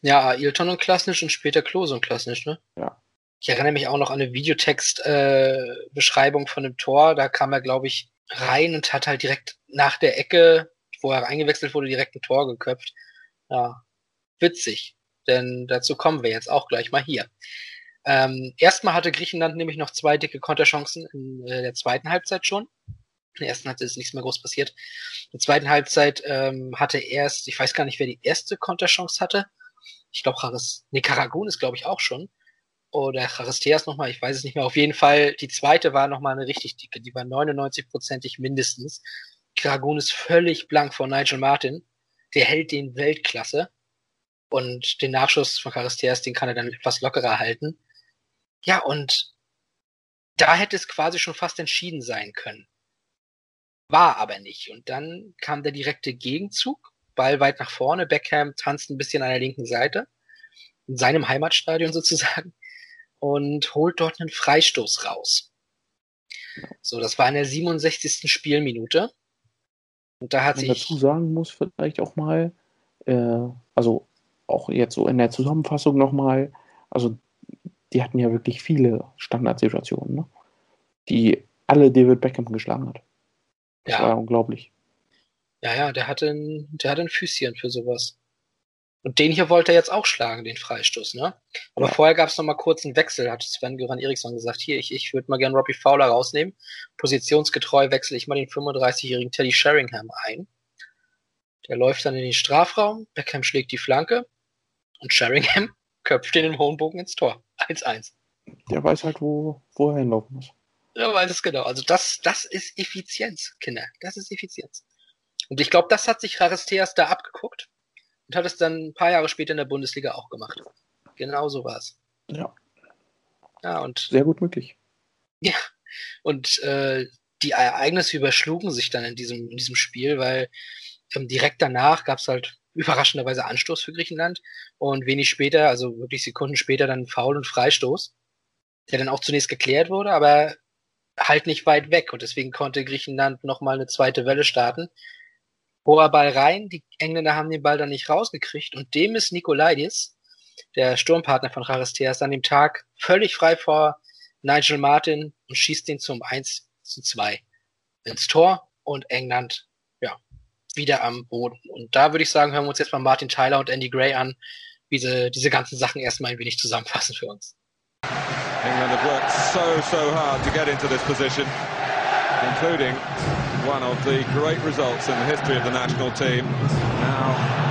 Ja, Ailton und Klasnisch und später Klose und Klasnisch, ne? Ja. Ich erinnere mich auch noch an eine Videotext-Beschreibung äh, von dem Tor. Da kam er, glaube ich, rein und hat halt direkt nach der Ecke, wo er eingewechselt wurde, direkt ein Tor geköpft. Ja, witzig. Denn dazu kommen wir jetzt auch gleich mal hier. Ähm, erstmal hatte Griechenland nämlich noch zwei dicke Konterchancen in äh, der zweiten Halbzeit schon. In der ersten Halbzeit ist nichts mehr groß passiert. In der zweiten Halbzeit ähm, hatte erst, ich weiß gar nicht, wer die erste Konterchance hatte. Ich glaube, Charis, nee, Karagun ist, glaube ich, auch schon. Oder Charisteas nochmal, ich weiß es nicht mehr. Auf jeden Fall, die zweite war nochmal eine richtig dicke. Die war 99-prozentig mindestens. Karagun ist völlig blank von Nigel Martin. Der hält den Weltklasse. Und den Nachschuss von Charisteas, den kann er dann etwas lockerer halten. Ja, und da hätte es quasi schon fast entschieden sein können. War aber nicht. Und dann kam der direkte Gegenzug, Ball weit nach vorne, Beckham tanzt ein bisschen an der linken Seite, in seinem Heimatstadion sozusagen, und holt dort einen Freistoß raus. So, das war in der 67. Spielminute. Und da hat Man sich. dazu sagen muss vielleicht auch mal, äh, also auch jetzt so in der Zusammenfassung nochmal, also die hatten ja wirklich viele Standardsituationen, ne? die alle David Beckham geschlagen hat. Das Ja. war ja unglaublich. Ja, ja, der hatte ein, der hatte ein Füßchen für sowas. Und den hier wollte er jetzt auch schlagen, den Freistoß, ne? Aber Ja. vorher gab es noch mal kurz einen Wechsel, hat Sven Göran Eriksson gesagt. Hier, ich, ich würde mal gern Robbie Fowler rausnehmen. Positionsgetreu wechsle ich mal den 35-jährigen Teddy Sheringham ein. Der läuft dann in den Strafraum, Beckham schlägt die Flanke und Sheringham köpft den in hohen Bogen ins Tor. 1-1. Der weiß halt, wo, wo er hinlaufen muss. Ja, weiß es genau. Also das, das ist Effizienz, Kinder. Das ist Effizienz. Und ich glaube, das hat sich Charisteas da abgeguckt und hat es dann ein paar Jahre später in der Bundesliga auch gemacht. Genau so war es. Ja, Ja, und, sehr gut möglich. und äh, die Ereignisse überschlugen sich dann in diesem, in diesem Spiel, weil ähm, direkt danach gab es halt überraschenderweise Anstoß für Griechenland und wenig später, also wirklich Sekunden später, dann Foul und Freistoß, der dann auch zunächst geklärt wurde, aber halt nicht weit weg und deswegen konnte Griechenland nochmal eine zweite Welle starten. Hoher Ball rein, die Engländer haben den Ball dann nicht rausgekriegt und dem ist Nikolaidis, der Sturmpartner von Charisteas, an dem Tag völlig frei vor Nigel Martin und schießt den zum 1 zu 2 ins Tor und England, wieder am Boden. Und da würde ich sagen, hören wir uns jetzt mal Martin Tyler und Andy Gray an, wie sie diese ganzen Sachen erstmal ein wenig zusammenfassen für uns. England have worked so, so hard to get into this position, including one of the great results in the history of the national team. Now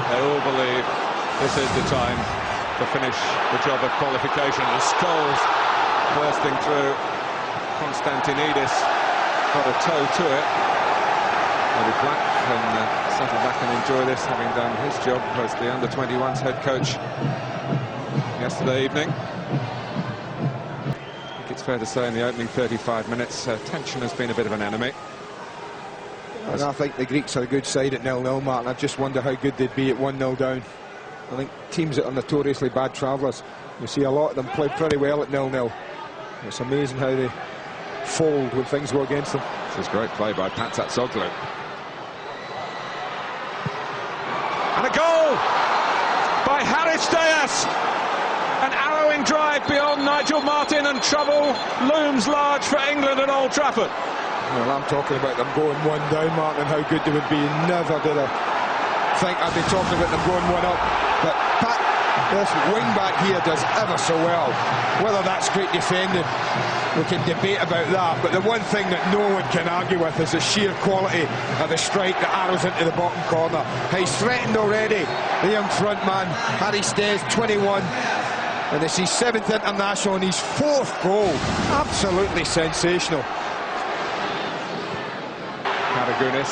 they all believe this is the time to finish the job of qualification. And Scholes bursting through. Konstantinidis got a toe to it. Maybe Black can uh, settle back and enjoy this, having done his job as the under-21s head coach yesterday evening. I think it's fair to say in the opening 35 minutes, uh, tension has been a bit of an enemy. And I think the Greeks are a good side at nil-nil, Martin. I just wonder how good they'd be at 1-0 down. I think teams that are notoriously bad travellers, you see a lot of them play pretty well at nil-nil. It's amazing how they fold when things go against them. This is great play by Patat Soglu. And a goal by Haris Deas. An beyond Nigel Martin and trouble looms large for England at Old Trafford. Well, I'm talking about them going one down, Martin, and how good they would be. Never did I think I'd be talking about them going one up. But Pat, this wing back here does ever so well. Whether that's great defending, we can debate about that. But the one thing that no one can argue with is the sheer quality of the strike that arrows into the bottom corner. He's threatened already, the young front man, Harry Stays, 21. And it's his seventh international and his fourth goal. Absolutely sensational. Karagunis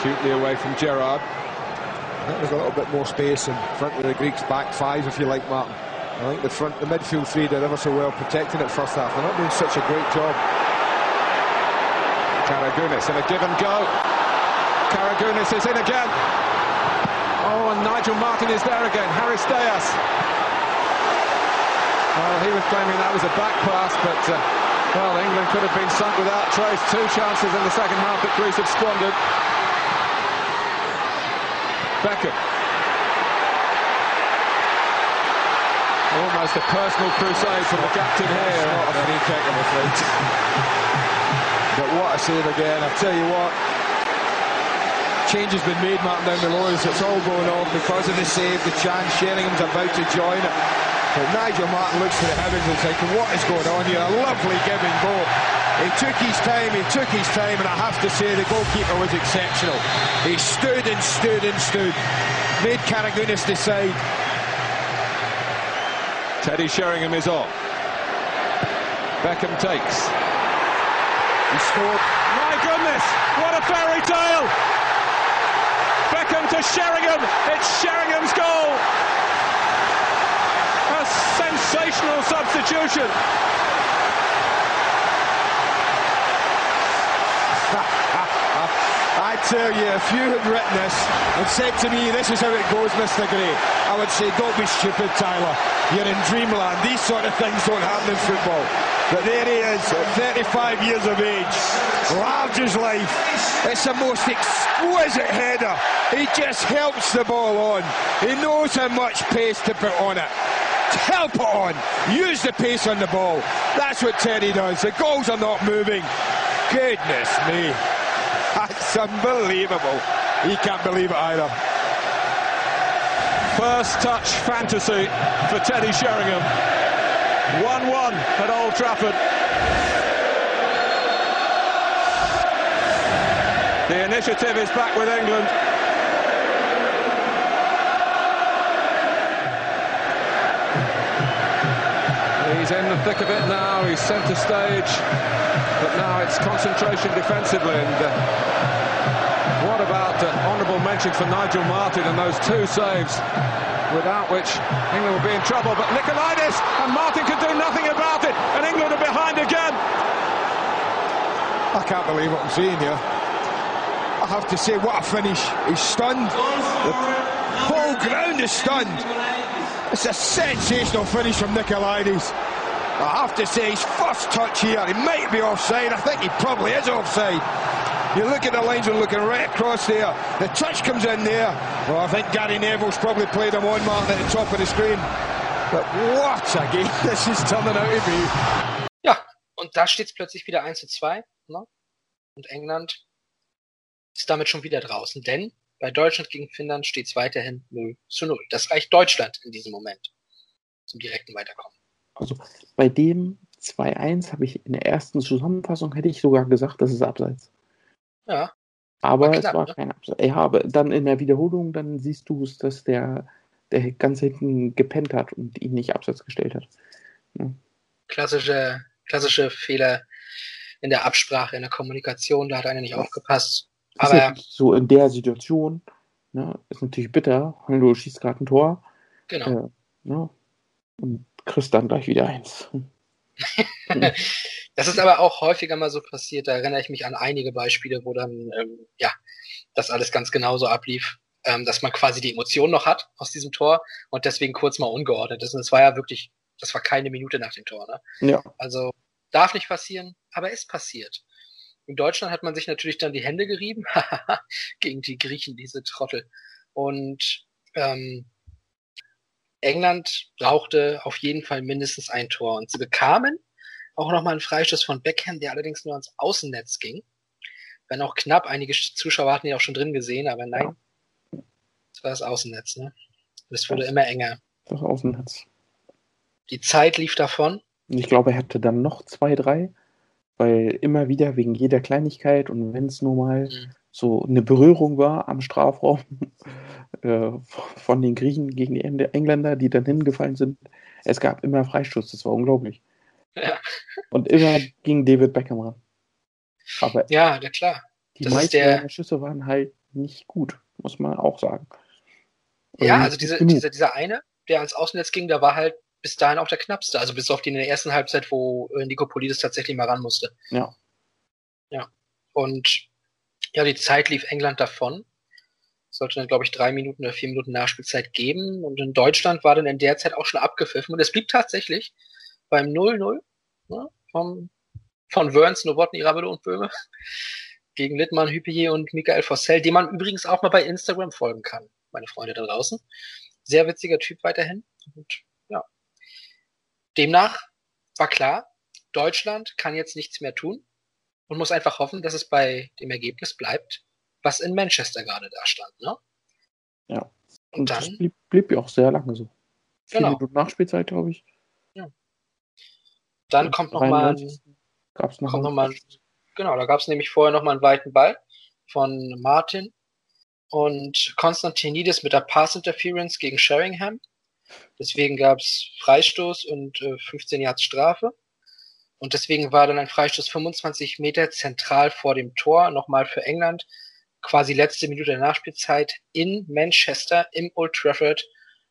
cutely away from Gerard. That was a little bit more space in front of the Greeks back five, if you like, Martin. I think the front, the midfield three did ever so well protecting it first half. They're not doing such a great job. Karagunis in a give and go. Karagunis is in again. Oh, and Nigel Martin is there again. Harris Deas. Well, he was claiming that was a back pass, but uh, well, England could have been sunk without trace. Two chances in the second half that Greece had squandered. Beckham. Almost a personal crusade from the captain here. Not a free kick, I'm afraid. But what a save again. I tell you what, change has been made, Martin, down below us. It's all going on because of the save, the chance. Sheringham's about to join it. But Nigel Martin looks to the heavens and thinking, what is going on here? A lovely and go. He took his time, he took his time, and I have to say the goalkeeper was exceptional. He stood and stood and stood. Made Karagunis decide. Teddy Sheringham is off. Beckham takes. He scored. My goodness, what a fairy tale! Beckham to Sheringham. It's Sheringham's goal. A sensational substitution. I tell you, if you had written this and said to me, this is how it goes, Mr. Gray, I would say, don't be stupid, Tyler. You're in dreamland. These sort of things don't happen in football. But there he is, at 35 years of age, large as life. It's the most exquisite header. He just helps the ball on. He knows how much pace to put on it. Help on. Use the pace on the ball. That's what Teddy does. The goals are not moving. Goodness me. That's unbelievable. He can't believe it either. First touch fantasy for Teddy Sheringham. 1-1 at Old Trafford. The initiative is back with England. He's in the thick of it now. He's centre stage. But now it's concentration defensively. And uh, what about uh, honourable mention for Nigel Martin and those two saves, without which England will be in trouble. But Nicolaitis and Martin can do nothing about it. And England are behind again. I can't believe what I'm seeing here. I have to say, what a finish. He's stunned. The whole ground is stunned. It's a sensational finish from Nicolaides. I have to say, his first touch here, he might be offside. I think he probably is offside. You look at the lines and looking right across there. The touch comes in there. Well, I think Gary Neville's probably played him on, Martin, at the top of the screen. But what a game this is turning out to be. Ja, und da steht es plötzlich wieder 1 zu 2. Ne? Und England ist damit schon wieder draußen. Denn bei Deutschland gegen Finnland steht es weiterhin 0 zu 0. Das reicht Deutschland in diesem Moment zum direkten Weiterkommen. Also bei dem 2-1 habe ich in der ersten Zusammenfassung hätte ich sogar gesagt, das ist abseits. Ja. Aber War es knapp, war ne? kein Abseits. Ja, aber dann in der Wiederholung, dann siehst du es, dass der, der ganz hinten gepennt hat und ihn nicht abseits gestellt hat. Klassische, klassische Fehler in der Absprache, in der Kommunikation, da hat einer nicht aufgepasst. Ist Aber so in der Situation, ne, ist natürlich bitter, du schießt gerade ein Tor genau. äh, ne, und kriegst dann gleich wieder eins. Das ist aber auch häufiger mal so passiert. Da erinnere ich mich an einige Beispiele, wo dann ähm, ja das alles ganz genauso ablief, ähm, dass man quasi die Emotion noch hat aus diesem Tor und deswegen kurz mal ungeordnet ist. Und es war ja wirklich, das war keine Minute nach dem Tor. Ne? Ja, Also darf nicht passieren, aber ist passiert. In Deutschland hat man sich natürlich dann die Hände gerieben gegen die Griechen, diese Trottel. Und ähm, England brauchte auf jeden Fall mindestens ein Tor. Und sie bekamen auch nochmal einen Freistoß von Beckham, der allerdings nur ans Außennetz ging. Wenn auch knapp, einige Zuschauer hatten ihn auch schon drin gesehen, aber nein, das war das Außennetz. Ne? Es wurde immer enger. das Außennetz. Die Zeit lief davon. Ich glaube, er hatte dann noch zwei, drei, weil immer wieder wegen jeder Kleinigkeit und wenn es nur mal Mhm. So eine Berührung war am Strafraum äh, von den Griechen gegen die Eng- Engländer, die dann hingefallen sind, es gab immer Freistoß, das war unglaublich. Ja. Und immer ging David Beckham ran. Aber Ja, na klar. die das ist meisten der- Schüsse waren halt nicht gut, muss man auch sagen. Oder Ja, also diese, dieser, dieser eine, der ans Außennetz ging, der war halt bis dahin auch der knappste. Also bis auf die in der ersten Halbzeit, wo äh, Nikopolidis tatsächlich mal ran musste. Ja. Ja. Und ja, die Zeit lief England davon. Sollte dann, glaube ich, drei Minuten oder vier Minuten Nachspielzeit geben. Und in Deutschland war dann in der Zeit auch schon abgepfiffen. Und es blieb tatsächlich beim 0-0 ne, vom, von Wörns, Nowotny, Rabelow und Böhme gegen Littmann, Hüppier und Michael Fossell, dem man übrigens auch mal bei Instagram folgen kann, meine Freunde da draußen. Sehr witziger Typ weiterhin. Und ja. Demnach war klar, Deutschland kann jetzt nichts mehr tun und muss einfach hoffen, dass es bei dem Ergebnis bleibt, was in Manchester gerade da stand. Ne? Ja. Und Und das dann, blieb, blieb ja auch sehr lange so. Vier Genau. Minuten Nachspielzeit, glaube ich. dann kommt noch mal ein, 93 gab's noch kommt noch mal, genau, da gab es nämlich vorher noch mal einen weiten Ball von Martin und Konstantinidis mit der Pass Interference gegen Sheringham. Deswegen gab es Freistoß und äh, 15 Yards Strafe. Und deswegen war dann ein Freistoß 25 Meter zentral vor dem Tor, nochmal für England. Quasi letzte Minute der Nachspielzeit in Manchester im Old Trafford.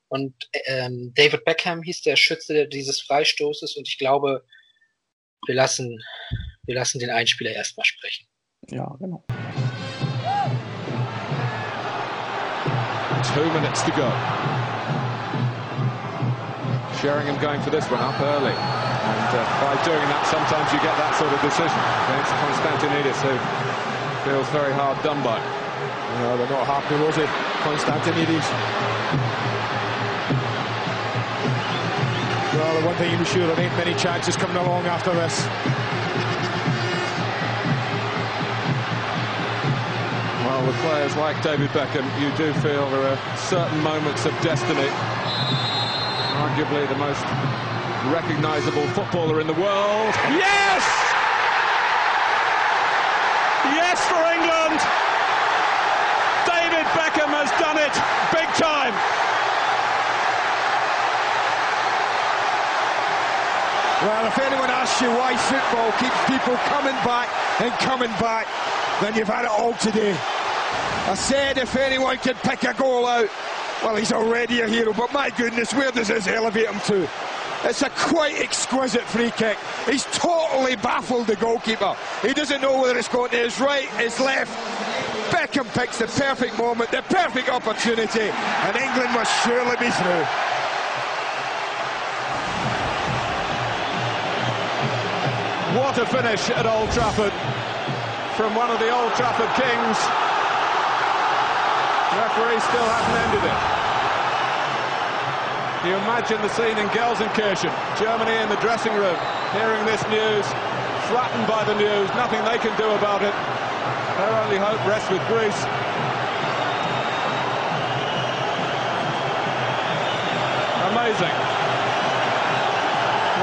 Und ähm, David Beckham hieß der Schütze dieses Freistoßes. Und ich glaube, wir lassen, wir lassen den Einspieler erstmal sprechen. Ja, genau. two minutes to go. Sheringham going for this one up early. And uh, by doing that, sometimes you get that sort of decision against Konstantinidis, who feels very hard done by. No, they're not happy, was it? Konstantinidis. Well, the one thing you be sure, there ain't many chances coming along after this. Well, with players like David Beckham, you do feel there are certain moments of destiny. Arguably the most recognisable footballer in the world. Yes! Yes for England! David Beckham has done it big time. Well, if anyone asks you why football keeps people coming back and coming back, then you've had it all today. I said if anyone can pick a goal out, well, he's already a hero, but my goodness, where does this elevate him to? It's a quite exquisite free kick. He's totally baffled the goalkeeper. He doesn't know whether it's going to his right, his left. Beckham picks the perfect moment, the perfect opportunity, and England must surely be through. What a finish at Old Trafford from one of the Old Trafford kings. referee still hasn't ended it. You imagine the scene in Gelsenkirchen, Germany in the dressing room, hearing this news, flattened by the news, nothing they can do about it. Their only hope rests with Greece. Amazing.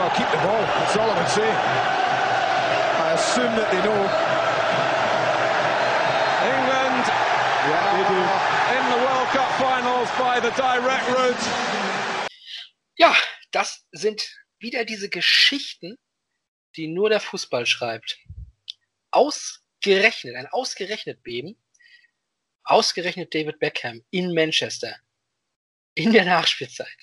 Well, keep the ball. That's all I would say. I assume that they know. England Yeah, in the World Cup finals by the direct route. Ja, das sind wieder diese Geschichten, die nur der Fußball schreibt. Ausgerechnet, ein ausgerechnet Beben. Ausgerechnet David Beckham in Manchester. In der Nachspielzeit.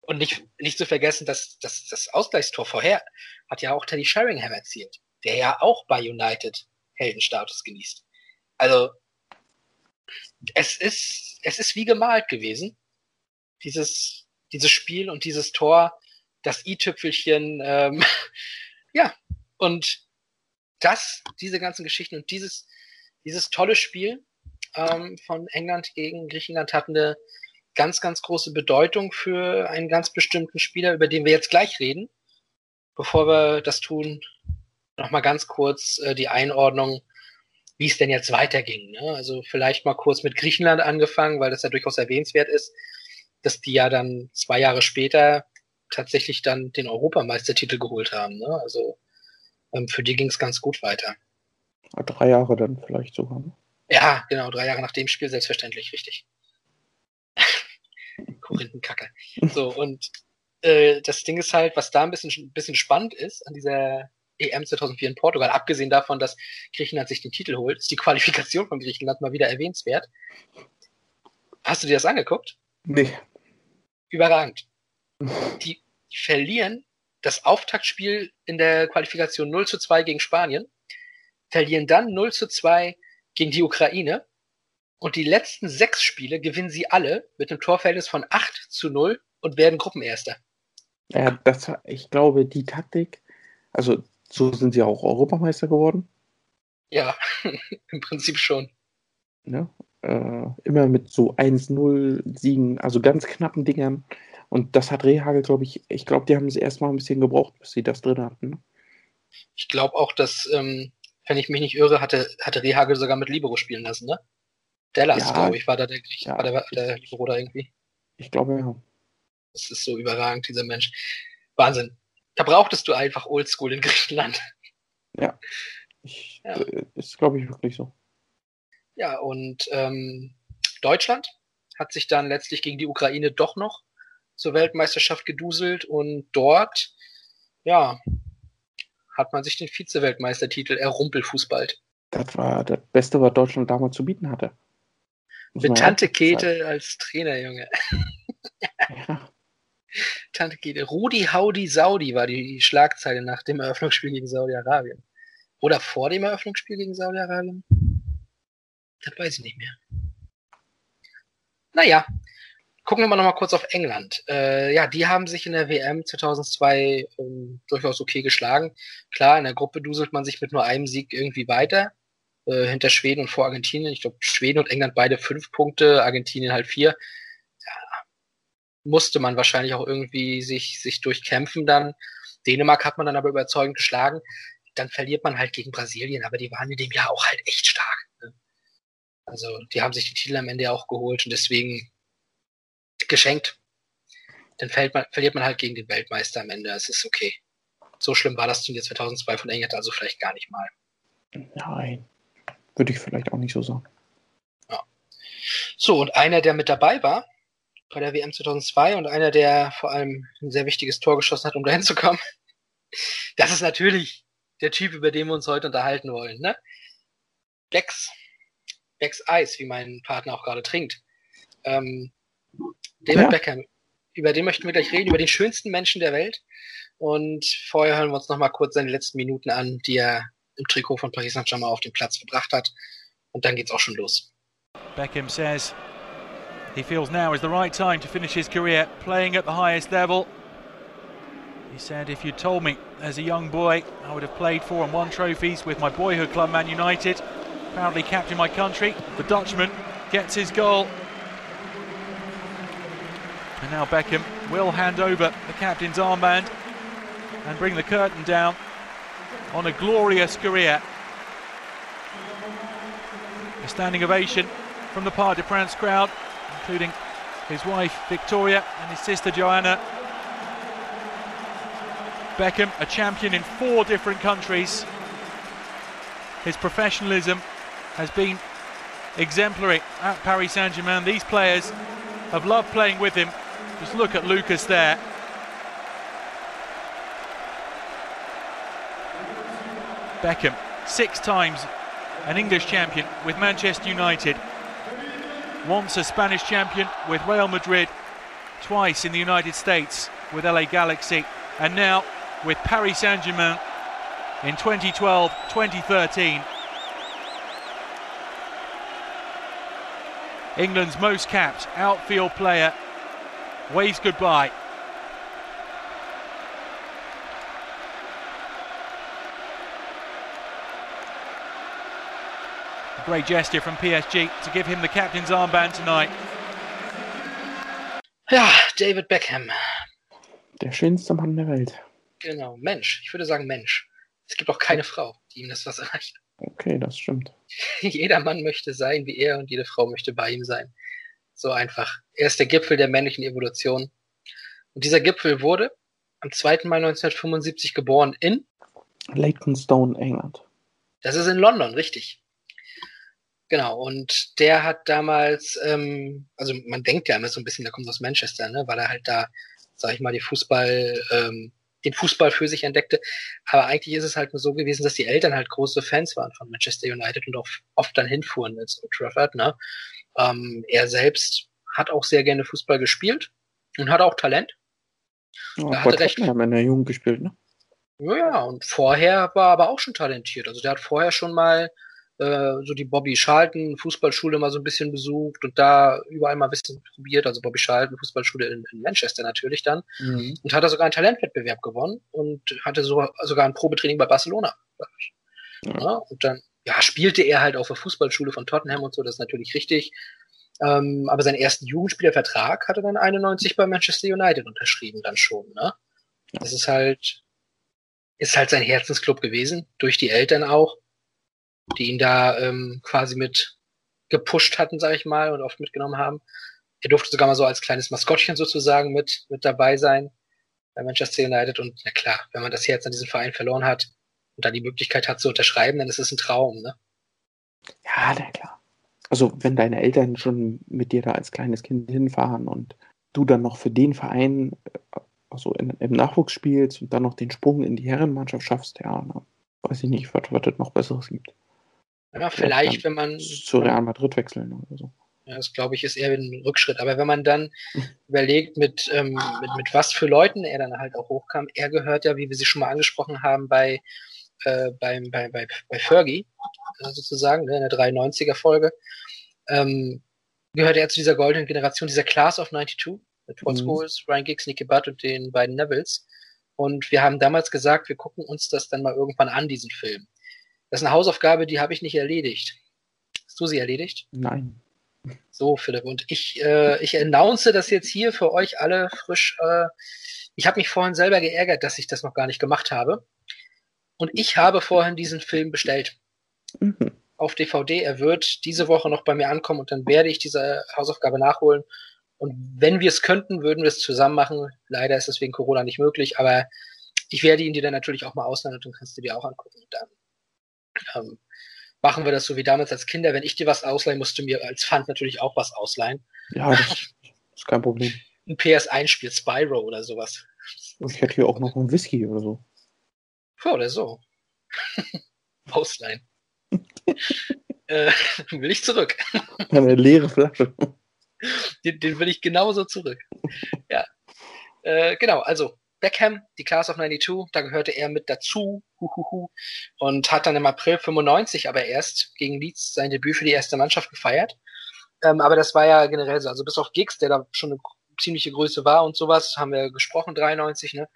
Und nicht, nicht zu vergessen, dass, dass das Ausgleichstor vorher hat ja auch Teddy Sheringham erzielt, der ja auch bei United Heldenstatus genießt. Also, es ist, es ist wie gemalt gewesen. Dieses, dieses Spiel und dieses Tor, das i-Tüpfelchen, ähm, ja, und das, diese ganzen Geschichten und dieses, dieses tolle Spiel ähm, von England gegen Griechenland hat eine ganz, ganz große Bedeutung für einen ganz bestimmten Spieler, über den wir jetzt gleich reden. Bevor wir das tun, nochmal ganz kurz äh, die Einordnung, wie es denn jetzt weiterging. Ne? Also vielleicht mal kurz mit Griechenland angefangen, weil das ja durchaus erwähnenswert ist, dass die ja dann zwei Jahre später tatsächlich dann den Europameistertitel geholt haben. Ne? Also ähm, für die ging es ganz gut weiter. Drei Jahre dann vielleicht sogar. Ne? Ja, genau, drei Jahre nach dem Spiel selbstverständlich, richtig. Korinthenkacke. So, und äh, das Ding ist halt, was da ein bisschen, ein bisschen spannend ist an dieser EM 2004 in Portugal, abgesehen davon, dass Griechenland sich den Titel holt, ist die Qualifikation von Griechenland mal wieder erwähnenswert. Hast du dir das angeguckt? Nee. Überragend. Die verlieren das Auftaktspiel in der Qualifikation 0 zu 2 gegen Spanien, verlieren dann 0 zu 2 gegen die Ukraine und die letzten sechs Spiele gewinnen sie alle mit einem Torverhältnis von 8 zu 0 und werden Gruppenerster. Ja, das, ich glaube, die Taktik, also so sind sie auch Europameister geworden. Ja, im Prinzip schon. Ne? Äh, immer mit so 1-0 Siegen, also ganz knappen Dingern. Und das hat Rehagel, glaube ich, ich glaube, die haben es erstmal ein bisschen gebraucht, bis sie das drin hatten. Ne? Ich glaube auch, dass, ähm, wenn ich mich nicht irre, hatte, hatte Rehagel sogar mit Libero spielen lassen, ne? Dallas, Ja. glaube ich, war da der, Ja. war der, der Libero da irgendwie. Ich glaube, ja. Das ist so überragend, dieser Mensch. Wahnsinn. Da brauchtest du einfach Oldschool in Griechenland. Ich, Ja. äh, ist, glaube ich, wirklich so. Ja, und ähm, Deutschland hat sich dann letztlich gegen die Ukraine doch noch zur Weltmeisterschaft geduselt und dort, ja, hat man sich den Vize-Weltmeistertitel errumpelfußballt. Das war das Beste, was Deutschland damals zu bieten hatte. Muss Mit Tante Käthe als Trainer, Junge. Ja, Tante Käthe. Rudi Haudi Saudi war die Schlagzeile nach dem Eröffnungsspiel gegen Saudi-Arabien. Oder vor dem Eröffnungsspiel gegen Saudi-Arabien? Das weiß ich nicht mehr. naja, gucken wir mal nochmal kurz auf England. Äh, ja, die haben sich in der WM 2002 ähm, durchaus okay geschlagen. Klar, in der Gruppe duselt man sich mit nur einem Sieg irgendwie weiter. Äh, hinter Schweden und vor Argentinien. Ich glaube, Schweden und England beide fünf Punkte, Argentinien halt vier. Ja, musste man wahrscheinlich auch irgendwie sich, sich durchkämpfen dann. Dänemark hat man dann aber überzeugend geschlagen. Dann verliert man halt gegen Brasilien, aber die waren in dem Jahr auch halt echt stark. Ne? Also die haben sich die Titel am Ende auch geholt und deswegen geschenkt. Dann man, verliert man halt gegen den Weltmeister am Ende. Es ist okay. So schlimm war das Turnier 2002 von England also vielleicht gar nicht mal. Nein, würde ich vielleicht auch nicht so sagen. Ja. So, und einer, der mit dabei war bei der WM 2002 und einer, der vor allem ein sehr wichtiges Tor geschossen hat, um dahin zu kommen, das ist natürlich der Typ, über den wir uns heute unterhalten wollen. Ne? Becks. Becks Eis, wie mein Partner auch gerade trinkt. Ähm, David ja. Beckham. Über den möchten wir gleich reden, über den schönsten Menschen der Welt. Und vorher hören wir uns nochmal kurz seine letzten Minuten an, die er im Trikot von Paris Saint-Germain auf den Platz verbracht hat. Und dann geht's auch schon los. Beckham says he feels now is the right time to finish his career playing at the highest level. He said, if you told me as a young boy I would have played for and won trophies with my boyhood club Man United, proudly captain my country, the Dutchman gets his goal And now Beckham will hand over the captain's armband and bring the curtain down on a glorious career. A standing ovation from the Parc des Princes crowd, including his wife Victoria and his sister Joanna. Beckham, a champion in four different countries. His professionalism has been exemplary at Paris Saint-Germain. These players have loved playing with him just look at Lucas there. Beckham, six times an English champion with Manchester United, once a Spanish champion with Real Madrid, twice in the United States with LA Galaxy, and now with Paris Saint Germain in 2012 2013. England's most capped outfield player waves goodbye. A great gesture from PSG to give him the captain's armband tonight. Ja, David Beckham. Der schönste Mann der Welt. Genau, Mensch. Ich würde sagen Mensch. Es gibt auch keine Frau, die ihm das was erreicht. Okay, das stimmt. Jeder Mann möchte sein wie er und jede Frau möchte bei ihm sein. So einfach. Er ist der Gipfel der männlichen Evolution. Und dieser Gipfel wurde am 2. Mai 1975 geboren in Leytonstone, England. Das ist in London, richtig. Genau, und der hat damals, ähm, also man denkt ja immer so ein bisschen, der kommt aus Manchester, ne, weil er halt da, sag ich mal, die Fußball, ähm, den Fußball für sich entdeckte. Aber eigentlich ist es halt nur so gewesen, dass die Eltern halt große Fans waren von Manchester United und auch oft dann hinfuhren ins Old Trafford, ne? Ähm, er selbst hat auch sehr gerne Fußball gespielt und hat auch Talent. Ja, er hatte recht. Ja, in der Jugend gespielt, ne? Ja, ja, und vorher war er aber auch schon talentiert. Also der hat vorher schon mal äh, so die Bobby Charlton Fußballschule mal so ein bisschen besucht und da überall mal ein bisschen probiert. Also Bobby Charlton Fußballschule in, in Manchester natürlich dann. Mhm. Und hat er sogar einen Talentwettbewerb gewonnen und hatte so, sogar ein Probetraining bei Barcelona. Ja. ja. und dann ja, spielte er halt auf der Fußballschule von Tottenham und so, das ist natürlich richtig. Ähm, aber seinen ersten Jugendspielervertrag hat er dann 91 bei Manchester United unterschrieben, dann schon, ne? Das ist halt, ist halt sein Herzensclub gewesen, durch die Eltern auch, die ihn da ähm, quasi mit gepusht hatten, sag ich mal, und oft mitgenommen haben. Er durfte sogar mal so als kleines Maskottchen sozusagen mit, mit dabei sein bei Manchester United. Und na klar, wenn man das Herz an diesen Verein verloren hat, und dann die Möglichkeit hat zu unterschreiben, dann ist es ein Traum, ne? Ja, na klar. Also wenn deine Eltern schon mit dir da als kleines Kind hinfahren und du dann noch für den Verein also in, im Nachwuchs spielst und dann noch den Sprung in die Herrenmannschaft schaffst, ja, na, weiß ich nicht, was es noch Besseres gibt. Ja, vielleicht, wenn man. Zu Real Madrid wechseln oder so. Ja, das glaube ich ist eher ein Rückschritt. Aber wenn man dann überlegt, mit, ähm, mit, mit was für Leuten er dann halt auch hochkam, er gehört ja, wie wir sie schon mal angesprochen haben, bei äh, beim, bei, bei, bei Fergie, sozusagen, ne, in der 93er Folge. Ähm, gehörte er zu dieser goldenen Generation, dieser Class of 92 mit Paul mhm. Scholes, Ryan Giggs, Nicky Butt und den beiden Nevils. Und wir haben damals gesagt, wir gucken uns das dann mal irgendwann an, diesen Film. Das ist eine Hausaufgabe, die habe ich nicht erledigt. Hast du sie erledigt? Nein. So, Philipp. Und ich, äh, ich announce das jetzt hier für euch alle frisch. Äh, ich habe mich vorhin selber geärgert, dass ich das noch gar nicht gemacht habe. Und ich habe vorhin diesen Film bestellt. Mhm. Auf DVD. Er wird diese Woche noch bei mir ankommen und dann werde ich diese Hausaufgabe nachholen. Und wenn wir es könnten, würden wir es zusammen machen. Leider ist es wegen Corona nicht möglich, aber ich werde ihn dir dann natürlich auch mal ausleihen und dann kannst du dir auch angucken. Und dann ähm, machen wir das so wie damals als Kinder. Wenn ich dir was ausleihe, musst du mir als Pfand natürlich auch was ausleihen. Ja, das ist kein Problem. Ein PS1-Spiel, Spyro oder sowas. Ich hätte hier auch noch einen Whisky oder so. Ja, oder so. Ausleihen. äh, will ich zurück. Eine leere Flasche. Den, den will ich genauso zurück. Ja. Äh, genau, also Beckham, die Class of 92, da gehörte er mit dazu. Huhuhu, und hat dann im April 95 aber erst gegen Leeds sein Debüt für die erste Mannschaft gefeiert. Ähm, aber das war ja generell so, also bis auf Giggs, der da schon eine ziemliche Größe war und sowas, haben wir gesprochen, 93, ne,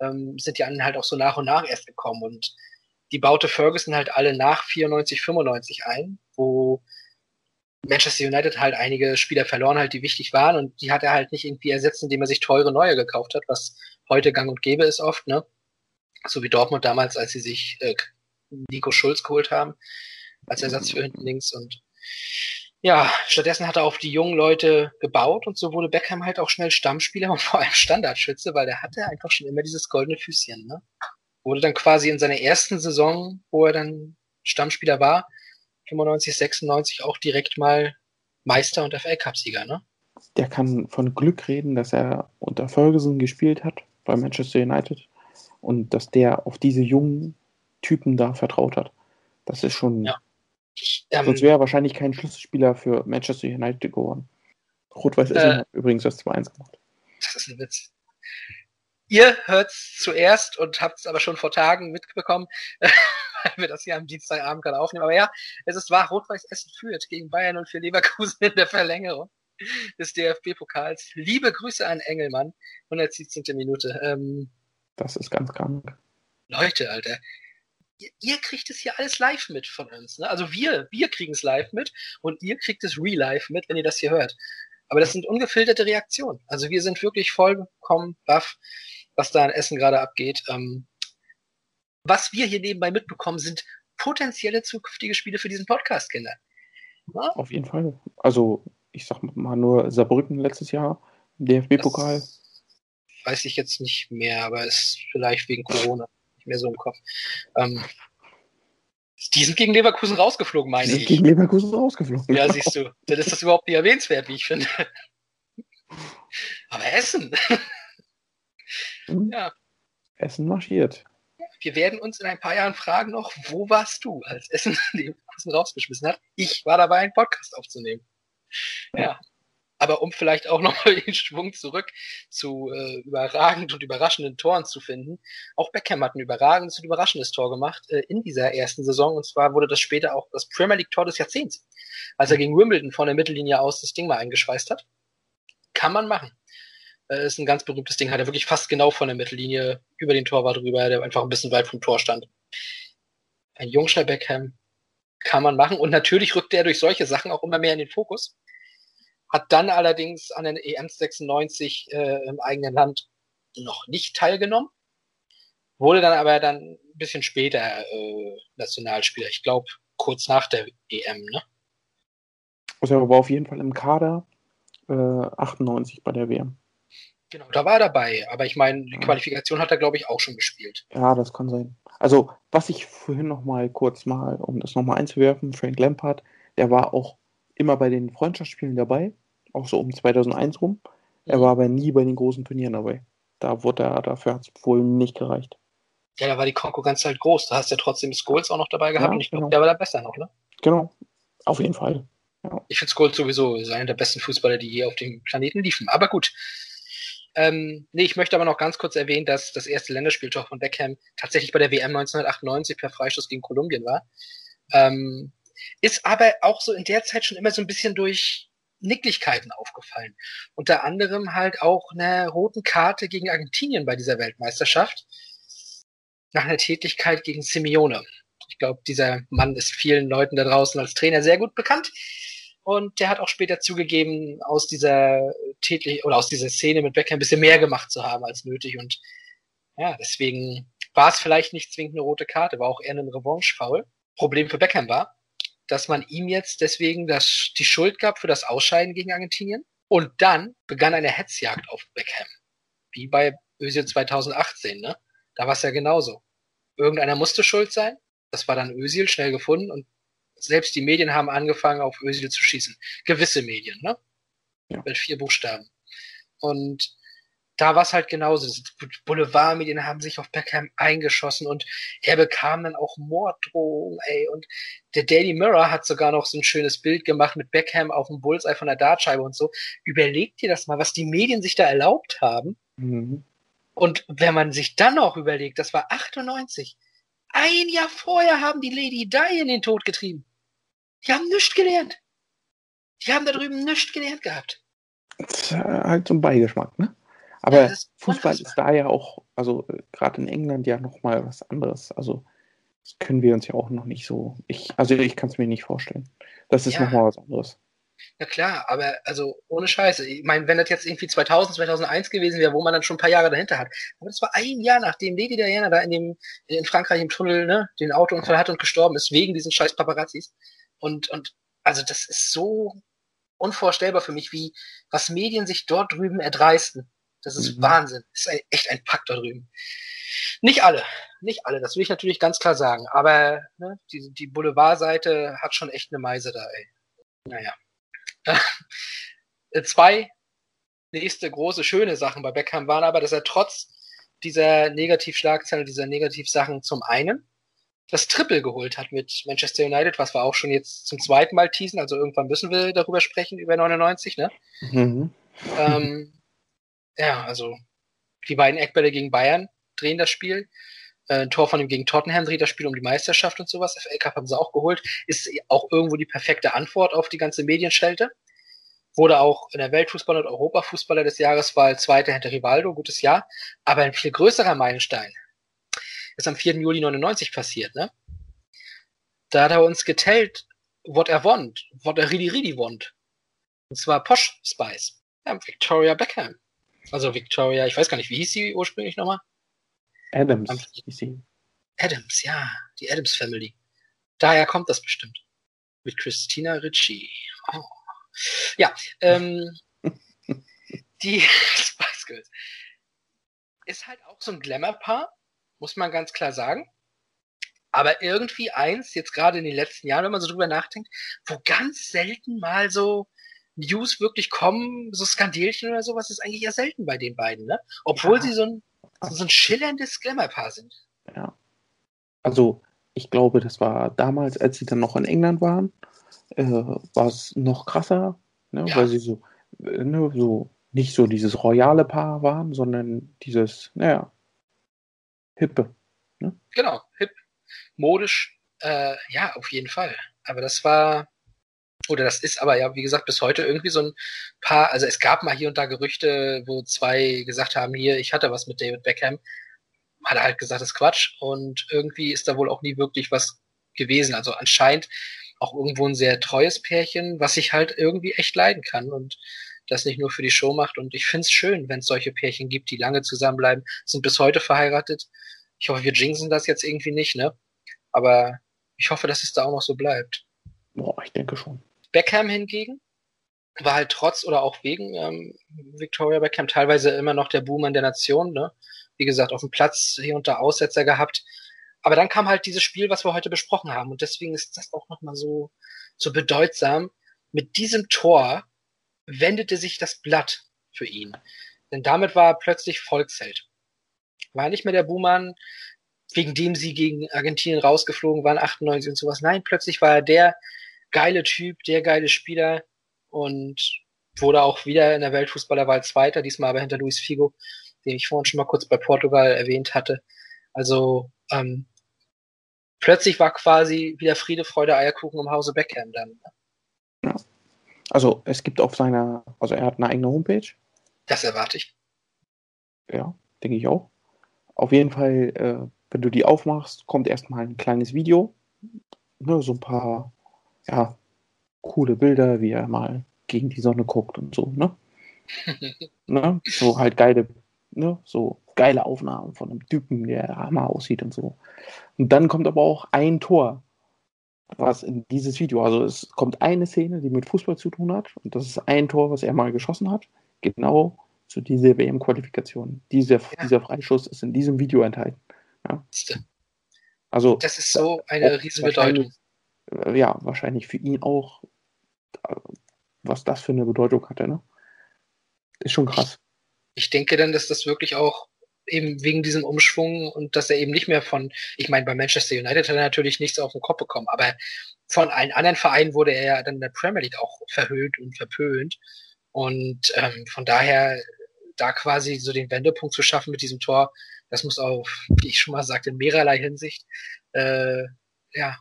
ähm, sind die anderen halt auch so nach und nach erst gekommen. Und die baute Ferguson halt alle nach 94, 95 ein, wo Manchester United halt einige Spieler verloren halt, die wichtig waren. Und die hat er halt nicht irgendwie ersetzt, indem er sich teure neue gekauft hat, was heute gang und gäbe ist oft, ne? So wie Dortmund damals, als sie sich äh, Nico Schulz geholt haben, als Ersatz für hinten links und ja, stattdessen hat er auf die jungen Leute gebaut und so wurde Beckham halt auch schnell Stammspieler und vor allem Standardschütze, weil der hatte einfach schon immer dieses goldene Füßchen, ne? Wurde dann quasi in seiner ersten Saison, wo er dann Stammspieler war, 95, 96 auch direkt mal Meister und FA Cup Sieger, ne? Der kann von Glück reden, dass er unter Ferguson gespielt hat bei Manchester United und dass der auf diese jungen Typen da vertraut hat. Das ist schon ja. Ähm, Sonst wäre er wahrscheinlich kein Schlüsselspieler für Manchester United geworden. Rot-Weiß Essen äh, hat übrigens das 2-1 gemacht. Das ist ein Witz. Ihr hört's zuerst und habt es aber schon vor Tagen mitbekommen, weil wir das hier am Dienstagabend gerade aufnehmen. Aber ja, es ist wahr, Rot-Weiß Essen führt gegen Bayern und für Leverkusen in der Verlängerung des DFB-Pokals. Liebe Grüße an Engelmann, 117. Minute. Ähm, das ist ganz krank. Leute, Alter, ihr, ihr, kriegt es hier alles live mit von uns. Ne? Also wir, wir kriegen es live mit und ihr kriegt es real live mit, wenn ihr das hier hört. Aber das sind ungefilterte Reaktionen. Also wir sind wirklich vollkommen baff, was da in Essen gerade abgeht. Ähm, was wir hier nebenbei mitbekommen, sind potenzielle zukünftige Spiele für diesen Podcast, Kinder. Ja? Auf jeden Fall. Also ich sag mal nur Saarbrücken letztes Jahr, DFB-Pokal. Weiß ich jetzt nicht mehr, aber ist vielleicht wegen Corona nicht mehr so im Kopf. Ähm, die sind gegen Leverkusen rausgeflogen, meine die sind Gegen Leverkusen rausgeflogen. Ja, siehst du. Dann ist das überhaupt nicht erwähnenswert, wie ich finde. Aber Essen. Mhm. ja. Essen marschiert. Wir werden uns in ein paar Jahren fragen noch, wo warst du, als Essen Leverkusen rausgeschmissen hat? Ich war dabei, einen Podcast aufzunehmen. Ja. Aber um vielleicht auch nochmal den Schwung zurück zu äh, überragend und überraschenden Toren zu finden, auch Beckham hat ein überragendes und überraschendes Tor gemacht äh, in dieser ersten Saison. Und zwar wurde das später auch das Premier League Tor des Jahrzehnts, als er gegen Wimbledon von der Mittellinie aus das Ding mal eingeschweißt hat. Kann man machen. Äh, ist ein ganz berühmtes Ding, hat er wirklich fast genau von der Mittellinie über den Torwart drüber, der einfach ein bisschen weit vom Tor stand. Ein Jungschnell Beckham kann man machen. Und natürlich rückt er durch solche Sachen auch immer mehr in den Fokus hat dann allerdings an den EM 96 äh, im eigenen Land noch nicht teilgenommen, wurde dann aber dann ein bisschen später äh, Nationalspieler, ich glaube kurz nach der EM, ne? Also er war auf jeden Fall im Kader äh, 98 bei der WM. Genau, da war er dabei, aber ich meine, die Qualifikation hat er, glaube ich, auch schon gespielt. Ja, das kann sein. Also, was ich vorhin noch mal kurz mal, um das noch mal einzuwerfen, Frank Lampard, der war auch immer bei den Freundschaftsspielen dabei auch so um 2001 rum. Er war aber nie bei den großen Turnieren dabei. Da wurde er, dafür hat es wohl nicht gereicht. Ja, da war die Konkurrenz halt groß. Da hast du ja trotzdem Scholes auch noch dabei gehabt ja, und ich glaube, genau. der war da besser noch, ne? Genau, auf jeden Fall. Ja. Ich finde Scholes sowieso einer der besten Fußballer, die je auf dem Planeten liefen. Aber gut. Ähm, nee, ich möchte aber noch ganz kurz erwähnen, dass das erste Länderspieltor von Beckham tatsächlich bei der WM 1998 per Freistoß gegen Kolumbien war. Ähm, ist aber auch so in der Zeit schon immer so ein bisschen durch Nicklichkeiten aufgefallen. Unter anderem halt auch eine roten Karte gegen Argentinien bei dieser Weltmeisterschaft. Nach einer Tätigkeit gegen Simeone. Ich glaube, dieser Mann ist vielen Leuten da draußen als Trainer sehr gut bekannt. Und der hat auch später zugegeben, aus dieser tätlich oder aus dieser Szene mit Beckham ein bisschen mehr gemacht zu haben als nötig. Und ja, deswegen war es vielleicht nicht zwingend eine rote Karte, war auch eher ein Revanche-Foul. Problem für Beckham war, dass man ihm jetzt deswegen das, die Schuld gab für das Ausscheiden gegen Argentinien. Und dann begann eine Hetzjagd auf Beckham. Wie bei Özil 2018, ne? Da war es ja genauso. Irgendeiner musste schuld sein. Das war dann Özil, schnell gefunden. Und selbst die Medien haben angefangen, auf Özil zu schießen. Gewisse Medien, ne? Ja. Mit vier Buchstaben. Und da war es halt genauso. Boulevardmedien haben sich auf Beckham eingeschossen und er bekam dann auch Morddrohungen, ey. Und der Daily Mirror hat sogar noch so ein schönes Bild gemacht mit Beckham auf dem Bullseye von der Dartscheibe und so. Überlegt dir das mal, was die Medien sich da erlaubt haben. Mhm. Und wenn man sich dann noch überlegt, das war 98. Ein Jahr vorher haben die Lady Di in den Tod getrieben. Die haben nichts gelernt. Die haben da drüben nichts gelernt gehabt. Das ist halt so ein Beigeschmack, ne? Aber ja, Fußball unfassbar. ist da ja auch, also äh, gerade in England ja nochmal was anderes. Also das können wir uns ja auch noch nicht so. Ich, also ich kann es mir nicht vorstellen. Das ist ja. nochmal was anderes. Ja klar, aber also ohne Scheiße. Ich meine, wenn das jetzt irgendwie 2000, 2001 gewesen wäre, wo man dann schon ein paar Jahre dahinter hat. Aber das war ein Jahr, nachdem Lady Diana da in dem in Frankreich im Tunnel ne, den Autounfall hat und gestorben ist wegen diesen scheiß Paparazzis. Und und also das ist so unvorstellbar für mich, wie was Medien sich dort drüben erdreisten. Das ist mhm. Wahnsinn. Das ist ein, echt ein Pakt da drüben. Nicht alle, nicht alle, das will ich natürlich ganz klar sagen. Aber ne, die, die Boulevardseite hat schon echt eine Meise da, ey. Naja. Zwei nächste große schöne Sachen bei Beckham waren aber, dass er trotz dieser Negativschlagzeilen, dieser Negativsachen zum einen das Triple geholt hat mit Manchester United, was wir auch schon jetzt zum zweiten Mal teasen, also irgendwann müssen wir darüber sprechen, über 99, ne? Mhm. Ähm, ja, also die beiden Eckbälle gegen Bayern drehen das Spiel. Äh, ein Tor von ihm gegen Tottenham dreht das Spiel um die Meisterschaft und sowas. FA Cup haben sie auch geholt. Ist auch irgendwo die perfekte Antwort auf die ganze Medienschelte. Wurde auch in der Weltfußballer und Europafußballer des Jahres, war Zweiter hinter Rivaldo, gutes Jahr. Aber ein viel größerer Meilenstein ist am 4. Juli 99 passiert, ne? Da hat er uns getellt, what er want, what er really, really want. Und zwar Posh Spice. Ja, Victoria Beckham. Also Victoria, ich weiß gar nicht, wie hieß sie ursprünglich nochmal? Adams hieß sie. Adams, ja, die Adams Family. Daher kommt das bestimmt. Mit Christina Ritchie. Oh. Ja, ähm, die Spice Girls. Ist halt auch so ein Glamour-Paar, muss man ganz klar sagen. Aber irgendwie eins, jetzt gerade in den letzten Jahren, wenn man so drüber nachdenkt, wo ganz selten mal so News wirklich kommen, so Skandelchen oder sowas, ist eigentlich eher selten bei den beiden, ne? Obwohl ja. sie so ein, so ein schillerndes Glamour-Paar sind. Ja. Also, ich glaube, das war damals, als sie dann noch in England waren, äh, war es noch krasser, ne? Ja. weil sie so, ne, so nicht so dieses royale Paar waren, sondern dieses, naja, hippe. Ne? Genau, hip, modisch, äh, ja, auf jeden Fall. Aber das war, oder das ist aber ja, wie gesagt, bis heute irgendwie so ein paar, also es gab mal hier und da Gerüchte, wo zwei gesagt haben, hier, ich hatte was mit David Beckham. Hat er halt gesagt, das ist Quatsch. Und irgendwie ist da wohl auch nie wirklich was gewesen. Also anscheinend auch irgendwo ein sehr treues Pärchen, was ich halt irgendwie echt leiden kann und das nicht nur für die Show macht. Und ich find's schön, wenn es solche Pärchen gibt, die lange zusammenbleiben, sind bis heute verheiratet. Ich hoffe, wir jinxen das jetzt irgendwie nicht, ne? Aber ich hoffe, dass es da auch noch so bleibt. Boah, ich denke schon. Beckham hingegen war halt trotz oder auch wegen ähm, Victoria Beckham teilweise immer noch der Boomer der Nation. Ne? Wie gesagt, auf dem Platz hier und da Aussetzer gehabt. Aber dann kam halt dieses Spiel, was wir heute besprochen haben. Und deswegen ist das auch nochmal so, so bedeutsam. Mit diesem Tor wendete sich das Blatt für ihn. Denn damit war er plötzlich Volksheld. War nicht mehr der Buhmann, wegen dem sie gegen Argentinien rausgeflogen waren, 98 und sowas. Nein, plötzlich war er der, geile Typ, der geile Spieler und wurde auch wieder in der Weltfußballerwahl Zweiter, diesmal aber hinter Luis Figo, den ich vorhin schon mal kurz bei Portugal erwähnt hatte. Also ähm, plötzlich war quasi wieder Friede, Freude, Eierkuchen im Hause Beckham dann. Ne? Ja. Also es gibt auf seiner, also er hat eine eigene Homepage. Das erwarte ich. Ja, denke ich auch. Auf jeden Fall, äh, wenn du die aufmachst, kommt erstmal ein kleines Video. Ne, so ein paar, ja, coole Bilder, wie er mal gegen die Sonne guckt und so, ne? ne? So halt geile, ne? So geile Aufnahmen von einem Typen, der Hammer aussieht und so. Und dann kommt aber auch ein Tor, was in dieses Video, also es kommt eine Szene, die mit Fußball zu tun hat, und das ist ein Tor, was er mal geschossen hat, genau zu dieser WM-Qualifikation. Dieser, ja. dieser Freischuss ist in diesem Video enthalten. Ja. Also, das ist so eine Riesenbedeutung. Ja, wahrscheinlich für ihn auch, was das für eine Bedeutung hatte. Ne? Ist schon krass. Ich, ich denke dann, dass das wirklich auch eben wegen diesem Umschwung und dass er eben nicht mehr von, ich meine, bei Manchester United hat er natürlich nichts auf den Kopf bekommen, aber von allen anderen Vereinen wurde er ja dann in der Premier League auch verhöhnt und verpönt. Und ähm, von daher, da quasi so den Wendepunkt zu schaffen mit diesem Tor, das muss auf, wie ich schon mal sagte, in mehrerlei Hinsicht, äh, ja,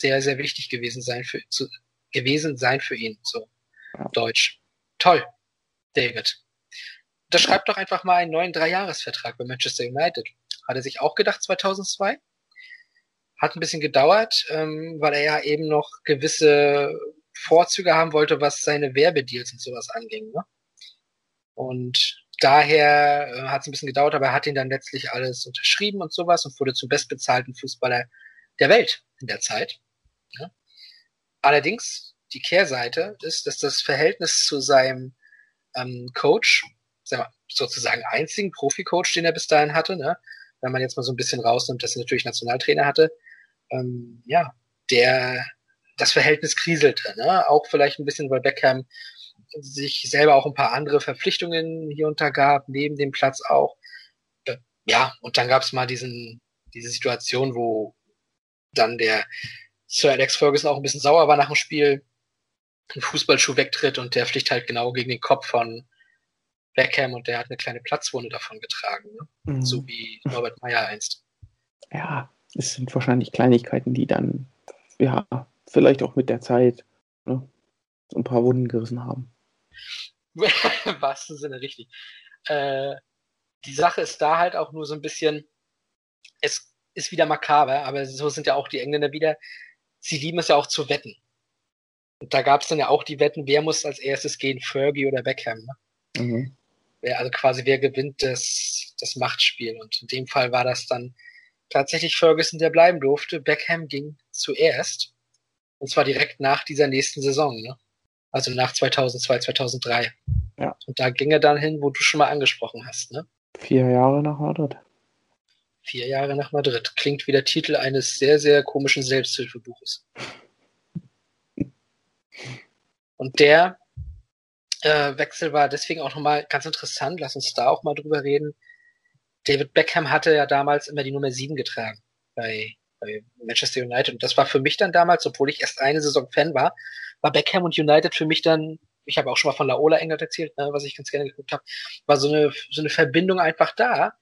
sehr, sehr wichtig gewesen sein für, zu, gewesen sein für ihn, so. Deutsch. Toll, David unterschreibt doch einfach mal einen neuen Dreijahresvertrag bei Manchester United. Hat er sich auch gedacht 2002? Hat ein bisschen gedauert, ähm, weil er ja eben noch gewisse Vorzüge haben wollte, was seine Werbedeals und sowas anging. Ne? Und daher äh, hat es ein bisschen gedauert, aber er hat ihn dann letztlich alles unterschrieben und sowas und wurde zum bestbezahlten Fußballer der Welt in der Zeit. Ne? Allerdings, die Kehrseite ist, dass das Verhältnis zu seinem ähm, Coach sozusagen einzigen Profi-Coach, den er bis dahin hatte, ne? wenn man jetzt mal so ein bisschen rausnimmt, dass er natürlich Nationaltrainer hatte, ähm, ja, der das Verhältnis kriselte, ne? auch vielleicht ein bisschen, weil Beckham sich selber auch ein paar andere Verpflichtungen hier untergab, neben dem Platz auch. Äh, ja, und dann gab es mal diesen, diese Situation, wo dann der Sir Alex Ferguson auch ein bisschen sauer war nach dem Spiel, ein Fußballschuh wegtritt und der fliegt halt genau gegen den Kopf von Beckham und der hat eine kleine Platzwunde davon getragen, ne? mhm. so wie Norbert Meyer einst. Ja, es sind wahrscheinlich Kleinigkeiten, die dann, ja, vielleicht auch mit der Zeit ne, so ein paar Wunden gerissen haben. Im wahrsten Sinne richtig. Äh, die Sache ist da halt auch nur so ein bisschen, es ist wieder makaber, aber so sind ja auch die Engländer wieder. Sie lieben es ja auch zu wetten. Und da gab es dann ja auch die Wetten, wer muss als erstes gehen, Fergie oder Beckham. Ne? Mhm wer, also quasi wer gewinnt das, das Machtspiel. Und in dem Fall war das dann tatsächlich Ferguson, der bleiben durfte. Beckham ging zuerst. Und zwar direkt nach dieser nächsten Saison, ne? Also nach 2002, 2003. Ja. Und da ging er dann hin, wo du schon mal angesprochen hast, ne? Vier Jahre nach Madrid. Vier Jahre nach Madrid. Klingt wie der Titel eines sehr, sehr komischen Selbsthilfebuches. Und der äh, Wechsel war deswegen auch nochmal ganz interessant. Lass uns da auch mal drüber reden. David Beckham hatte ja damals immer die Nummer 7 getragen bei, bei Manchester United. Und das war für mich dann damals, obwohl ich erst eine Saison Fan war, war Beckham und United für mich dann, ich habe auch schon mal von Laola England erzählt, ne, was ich ganz gerne geguckt habe, war so eine, so eine Verbindung einfach da,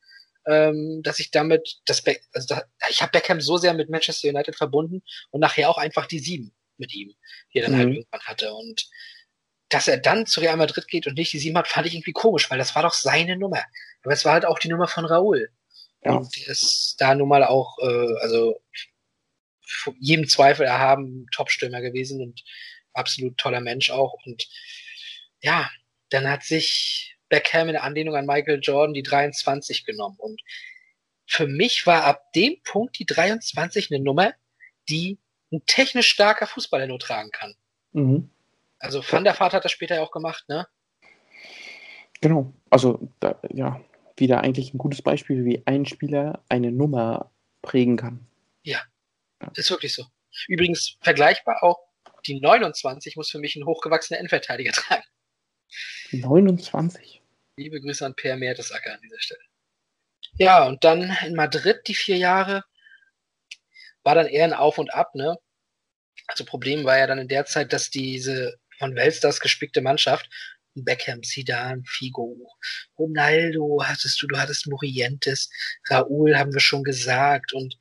ähm, dass ich damit, das Be also da, ich habe Beckham so sehr mit Manchester United verbunden und nachher auch einfach die 7 mit ihm, die er dann halt mhm. halt irgendwann hatte. Und dass er dann zu Real Madrid geht und nicht die sieben hat, fand ich irgendwie komisch, weil das war doch seine Nummer. Aber es war halt auch die Nummer von Raúl. Ja. Und der ist da nun mal auch, äh, also jedem Zweifel erhaben Top-Stürmer gewesen und absolut toller Mensch auch. Und ja, dann hat sich Beckham in Anlehnung an Michael Jordan die 23 genommen. Und für mich war ab dem Punkt die 23 eine Nummer, die ein technisch starker Fußballer nur tragen kann. Mhm. Also Van der Vaart hat das später ja auch gemacht, ne? Genau. Also da, ja, wieder eigentlich ein gutes Beispiel, wie ein Spieler eine Nummer prägen kann. Ja, ja. ist wirklich so. Übrigens vergleichbar auch, die 29 muss für mich ein hochgewachsener Endverteidiger tragen. 29? Liebe Grüße an Per Mertesacker an dieser Stelle. Ja, und dann in Madrid die vier Jahre war dann eher ein Auf und Ab, ne? Also Problem war ja dann in der Zeit, dass diese von Weltstars gespickte Mannschaft. Beckham, Zidane, Figo, Ronaldo hattest du, du hattest Morientes, Raúl haben wir schon gesagt und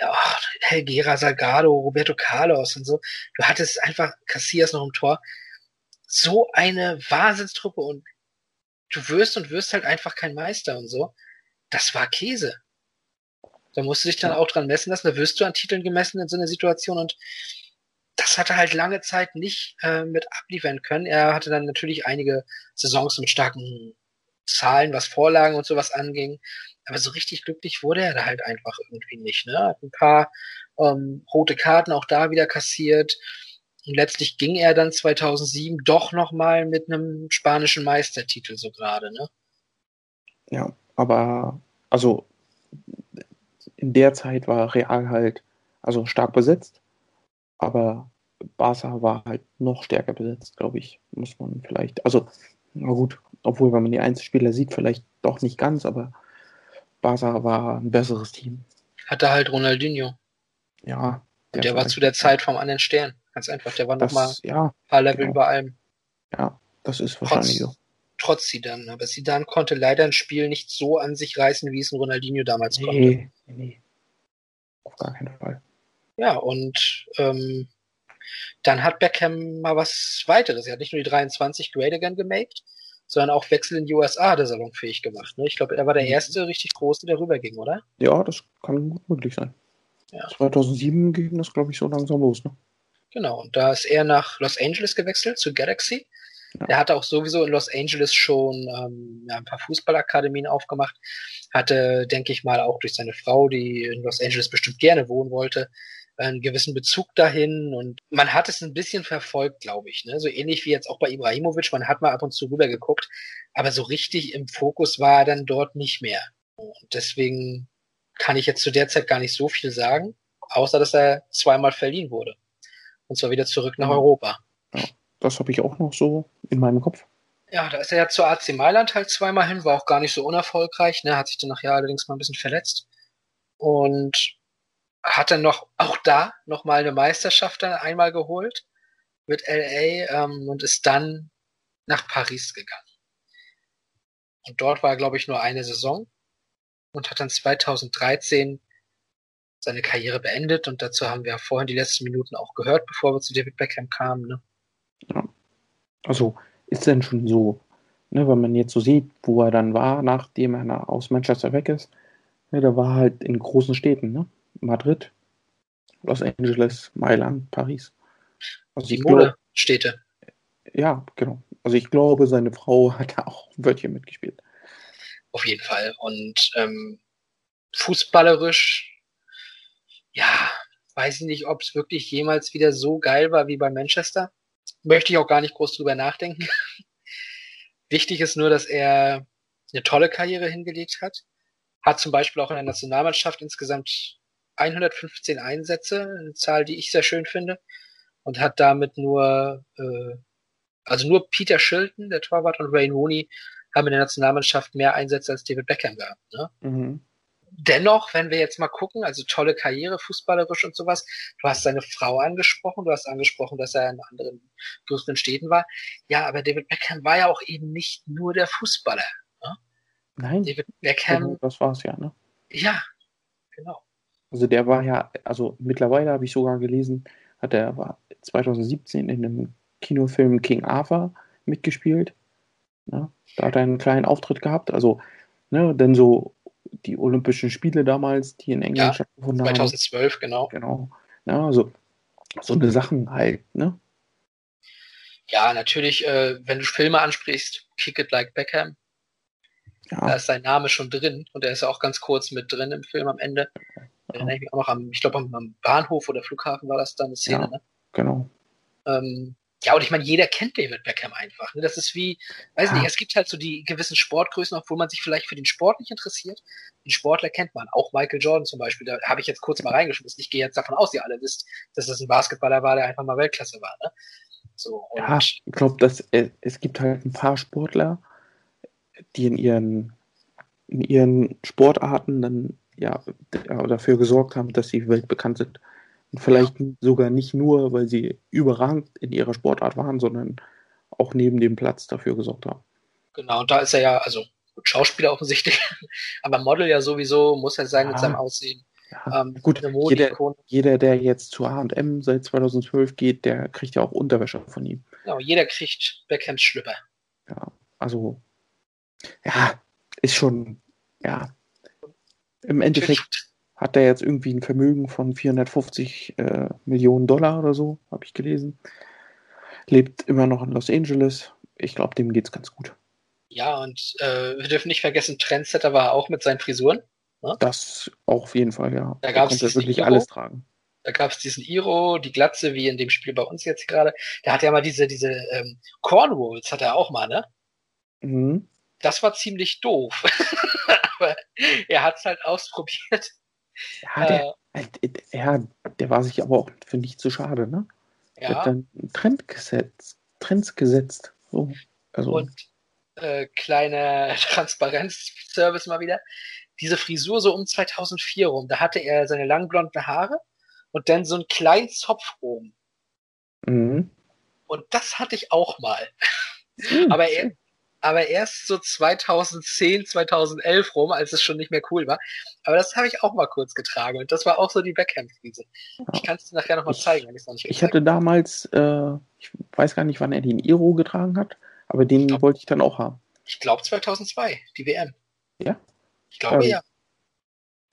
oh, Helguera, Salgado, Roberto Carlos und so. Du hattest einfach Casillas noch im Tor so eine Wahnsinnstruppe und du wirst und wirst halt einfach kein Meister und so. Das war Käse. Da musst du dich dann auch dran messen lassen, da wirst du an Titeln gemessen in so einer Situation und das hat er halt lange Zeit nicht äh, mit abliefern können. Er hatte dann natürlich einige Saisons mit starken Zahlen, was Vorlagen und sowas anging. Aber so richtig glücklich wurde er da halt einfach irgendwie nicht. Ne? Hat ein paar ähm, rote Karten auch da wieder kassiert. Und letztlich ging er dann 2007 doch nochmal mit einem spanischen Meistertitel so gerade. Ne? Ja, aber also in der Zeit war Real halt also stark besetzt aber Barca war halt noch stärker besetzt, glaube ich, muss man vielleicht. Also, na gut, obwohl, wenn man die Einzelspieler sieht, vielleicht doch nicht ganz, aber Barca war ein besseres Team. Hatte halt Ronaldinho. Ja. Der, der war zu der Zeit vom anderen Stern. Ganz einfach. Der war nochmal ja, ein paar Level genau. über allem. Ja, das ist wahrscheinlich trotz, so. Trotz Sidan. Aber Sidan konnte leider ein Spiel nicht so an sich reißen, wie es ein Ronaldinho damals nee, konnte. Nee, nee. Auf gar keinen Fall. Ja, und ähm, dann hat Beckham mal was weiteres. Er hat nicht nur die 23 Great Again gemaked, sondern auch Wechsel in die USA hat er salonfähig gemacht. Ne? Ich glaube, er war der erste richtig große, der rüberging, oder? Ja, das kann gut möglich sein. Ja. 2007 ging das, glaube ich, so langsam los. Ne? Genau, und da ist er nach Los Angeles gewechselt, zu Galaxy. Ja. Er hatte auch sowieso in Los Angeles schon ähm, ja, ein paar Fußballakademien aufgemacht. Hatte, denke ich mal, auch durch seine Frau, die in Los Angeles bestimmt gerne wohnen wollte, einen gewissen Bezug dahin und man hat es ein bisschen verfolgt, glaube ich. Ne? So ähnlich wie jetzt auch bei Ibrahimovic, man hat mal ab und zu rüber geguckt, aber so richtig im Fokus war er dann dort nicht mehr. Und deswegen kann ich jetzt zu der Zeit gar nicht so viel sagen, außer dass er zweimal verliehen wurde. Und zwar wieder zurück nach Europa. Ja, das habe ich auch noch so in meinem Kopf. Ja, da ist er ja zu AC Mailand halt zweimal hin, war auch gar nicht so unerfolgreich, ne? hat sich dann nachher allerdings mal ein bisschen verletzt. Und hat dann noch, auch da nochmal eine Meisterschaft dann einmal geholt mit LA ähm, und ist dann nach Paris gegangen. Und dort war er, glaube ich, nur eine Saison und hat dann 2013 seine Karriere beendet und dazu haben wir ja vorhin die letzten Minuten auch gehört, bevor wir zu David Beckham kamen. Ne? Ja. Also ist denn schon so, ne, wenn man jetzt so sieht, wo er dann war, nachdem er aus Manchester weg ist, ne, da war halt in großen Städten, ne? Madrid, Los Angeles, Mailand, Paris. Also die Modestädte. Ja, genau. Also ich glaube, seine Frau hat da auch ein Wörtchen mitgespielt. Auf jeden Fall. Und ähm, fußballerisch, ja, weiß ich nicht, ob es wirklich jemals wieder so geil war wie bei Manchester. Möchte ich auch gar nicht groß drüber nachdenken. Wichtig ist nur, dass er eine tolle Karriere hingelegt hat. Hat zum Beispiel auch in der Nationalmannschaft insgesamt 115 Einsätze, eine Zahl, die ich sehr schön finde, und hat damit nur, äh, also nur Peter Shilton, der Torwart, und Wayne Rooney haben in der Nationalmannschaft mehr Einsätze als David Beckham gehabt. Ne? Mhm. Dennoch, wenn wir jetzt mal gucken, also tolle Karriere, fußballerisch und sowas, du hast seine Frau angesprochen, du hast angesprochen, dass er in anderen größeren Städten war. Ja, aber David Beckham war ja auch eben nicht nur der Fußballer. Ne? Nein. David Beckham. Das war's ja, ne? Ja, genau. Also der war ja, also mittlerweile habe ich sogar gelesen, hat er war 2017 in einem Kinofilm King Arthur mitgespielt. Ne? Da hat er einen kleinen Auftritt gehabt. Also, ne, denn so die Olympischen Spiele damals, die in England ja, stattgefunden 2012, haben. 2012, genau. Genau. Ja, also so eine Sachen halt, ne? Ja, natürlich, äh, wenn du Filme ansprichst, Kick It Like Beckham, ja. da ist sein Name schon drin und er ist ja auch ganz kurz mit drin im Film am Ende. Erinnere ich mich auch noch am, ich glaube am, Bahnhof oder Flughafen war das dann eine Szene, ja, ne? Genau. Ähm, ja, und ich meine, jeder kennt David Beckham einfach. Ne? Das ist wie, weiß ja. nicht, es gibt halt so die gewissen Sportgrößen, obwohl man sich vielleicht für den Sport nicht interessiert. Den Sportler kennt man, auch Michael Jordan zum Beispiel. Da habe ich jetzt kurz mal reingeschmissen. Ich gehe jetzt davon aus, ihr alle wisst, dass das ein Basketballer war, der einfach mal Weltklasse war. Ne? So, ja, ich glaube, dass äh, es gibt halt ein paar Sportler, die in ihren in ihren Sportarten dann ja, dafür gesorgt haben, dass sie weltbekannt sind. Vielleicht ja. sogar nicht nur, weil sie überragend in ihrer Sportart waren, sondern auch neben dem Platz dafür gesorgt haben. Genau, und da ist er ja, also gut, Schauspieler offensichtlich, aber Model ja sowieso, muss er sein ja. mit seinem Aussehen. Ja. Ähm, gut, jeder, jeder, der jetzt zu H&M seit 2012 geht, der kriegt ja auch Unterwäsche von ihm. Ja, jeder kriegt Beckhams Schlüpper. Ja, also, ja, ist schon, ja. Im Endeffekt hat er jetzt irgendwie ein Vermögen von 450 äh, Millionen Dollar oder so, habe ich gelesen. Lebt immer noch in Los Angeles. Ich glaube, dem geht's ganz gut. Ja, und äh, wir dürfen nicht vergessen, Trendsetter war auch mit seinen Frisuren. Ne? Das auch auf jeden Fall, ja. Da gab es wirklich Iro, alles tragen. Da gab es diesen Iro, die Glatze, wie in dem Spiel bei uns jetzt gerade. Der hat ja mal diese, diese ähm, Cornwalls hat er auch mal, ne? Mhm. Das war ziemlich doof. Aber er hat es halt ausprobiert. Ja, der, äh, ja, der war sich aber auch für nicht zu schade, ne? Ja. Der hat dann Trend gesetzt, Trends gesetzt. So, also. Und äh, kleiner Transparenzservice mal wieder. Diese Frisur so um 2004 rum, da hatte er seine langen blonden Haare und dann so einen kleinen Zopf oben. Mhm. Und das hatte ich auch mal. Mhm. aber, er, aber erst so 2010, 2011 rum, als es schon nicht mehr cool war. Aber das habe ich auch mal kurz getragen und das war auch so die Beckham-Krise. Ich kann es dir nachher nochmal zeigen, wenn ich es noch nicht Ich hatte damals, äh, ich weiß gar nicht, wann er den Iro getragen hat, aber den glaub, wollte ich dann auch haben. Ich glaube 2002, die WM. Ja? Ich glaube ja.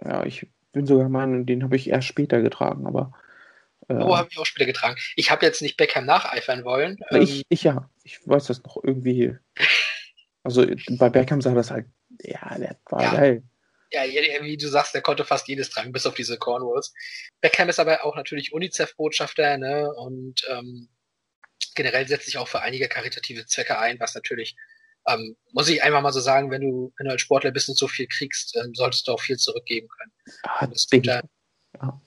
Ja, ich bin sogar meinen, den habe ich erst später getragen, aber. Äh, oh, habe ich auch später getragen. Ich habe jetzt nicht Beckham nacheifern wollen. Ich, ähm, ich ja, ich weiß das noch irgendwie. Also bei Beckham sah das halt, ja, der war ja. geil. Ja, wie du sagst, der konnte fast jedes tragen, bis auf diese Cornwalls. Beckham ist aber auch natürlich UNICEF-Botschafter, ne? Und ähm, generell setzt sich auch für einige karitative Zwecke ein, was natürlich, ähm, muss ich einfach mal so sagen, wenn du, wenn du als Sportler bist und so viel kriegst, ähm, solltest du auch viel zurückgeben können. Ah, das tut er, ja.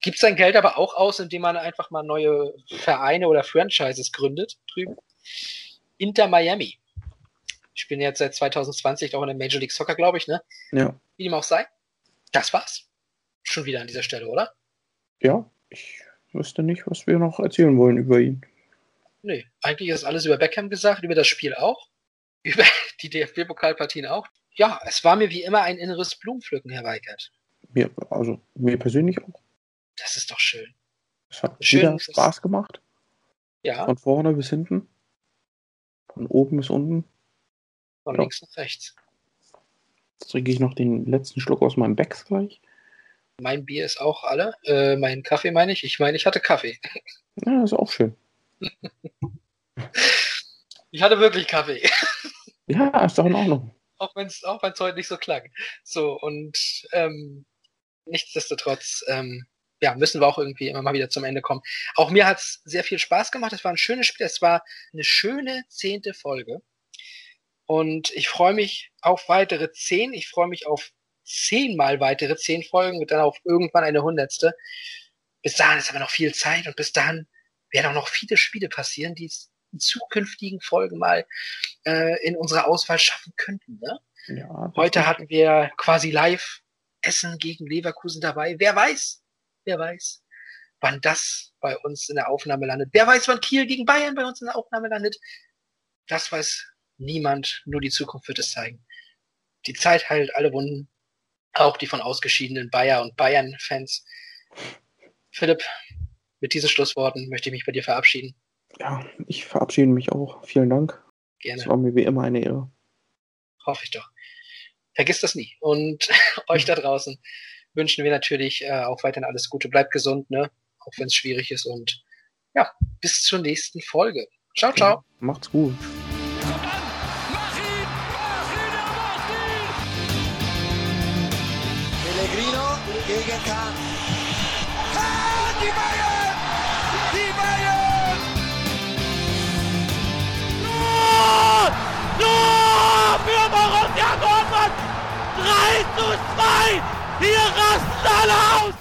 Gibt sein Geld aber auch aus, indem man einfach mal neue Vereine oder Franchises gründet drüben. Inter Miami. Ich bin jetzt seit 2020 auch in der Major League Soccer, glaube ich, ne? Ja. Wie dem auch sei. Das war's. Schon wieder an dieser Stelle, oder? Ja, ich wüsste nicht, was wir noch erzählen wollen über ihn. Nee, eigentlich ist alles über Beckham gesagt, über das Spiel auch, über die DFB-Pokalpartien auch. Ja, es war mir wie immer ein inneres Blumenpflücken, Herr Weigert. Mir, also mir persönlich auch. Das ist doch schön. Es hat schön, wieder Spaß gemacht. Ja. Von vorne bis hinten. Von oben bis unten. Von ja. links nach rechts. Jetzt trinke ich noch den letzten Schluck aus meinem Becks gleich. Mein Bier ist auch alle. Äh, mein Kaffee meine ich. Ich meine, ich hatte Kaffee. Ja, ist auch schön. ich hatte wirklich Kaffee. Ja, ist doch in Ordnung. Auch wenn es auch wenn's heute nicht so klang. So, und ähm, nichtsdestotrotz, ähm, ja, müssen wir auch irgendwie immer mal wieder zum Ende kommen. Auch mir hat es sehr viel Spaß gemacht. Es war ein schönes Spiel. Es war eine schöne zehnte Folge. Und ich freue mich auf weitere zehn. Ich freue mich auf zehnmal weitere zehn Folgen und dann auf irgendwann eine hundertste. Bis dahin ist aber noch viel Zeit und bis dahin werden auch noch viele Spiele passieren, die es in zukünftigen Folgen mal äh, in unserer Auswahl schaffen könnten. Ne? Ja, Heute hatten wir quasi live Essen gegen Leverkusen dabei. Wer weiß, wer weiß, wann das bei uns in der Aufnahme landet. Wer weiß, wann Kiel gegen Bayern bei uns in der Aufnahme landet. Das weiß niemand, nur die Zukunft wird es zeigen. Die Zeit heilt alle Wunden, auch die von ausgeschiedenen Bayer und Bayern-Fans. Philipp, mit diesen Schlussworten möchte ich mich bei dir verabschieden. Ja, ich verabschiede mich auch. Vielen Dank. Gerne. Es war mir wie immer eine Ehre. Hoffe ich doch. Vergiss das nie. Und euch da draußen wünschen wir natürlich äh, auch weiterhin alles Gute. Bleibt gesund, ne? Auch wenn es schwierig ist. Und ja, bis zur nächsten Folge. Ciao, ciao. Ja, macht's gut. Zu 2! Hier rasten alle aus!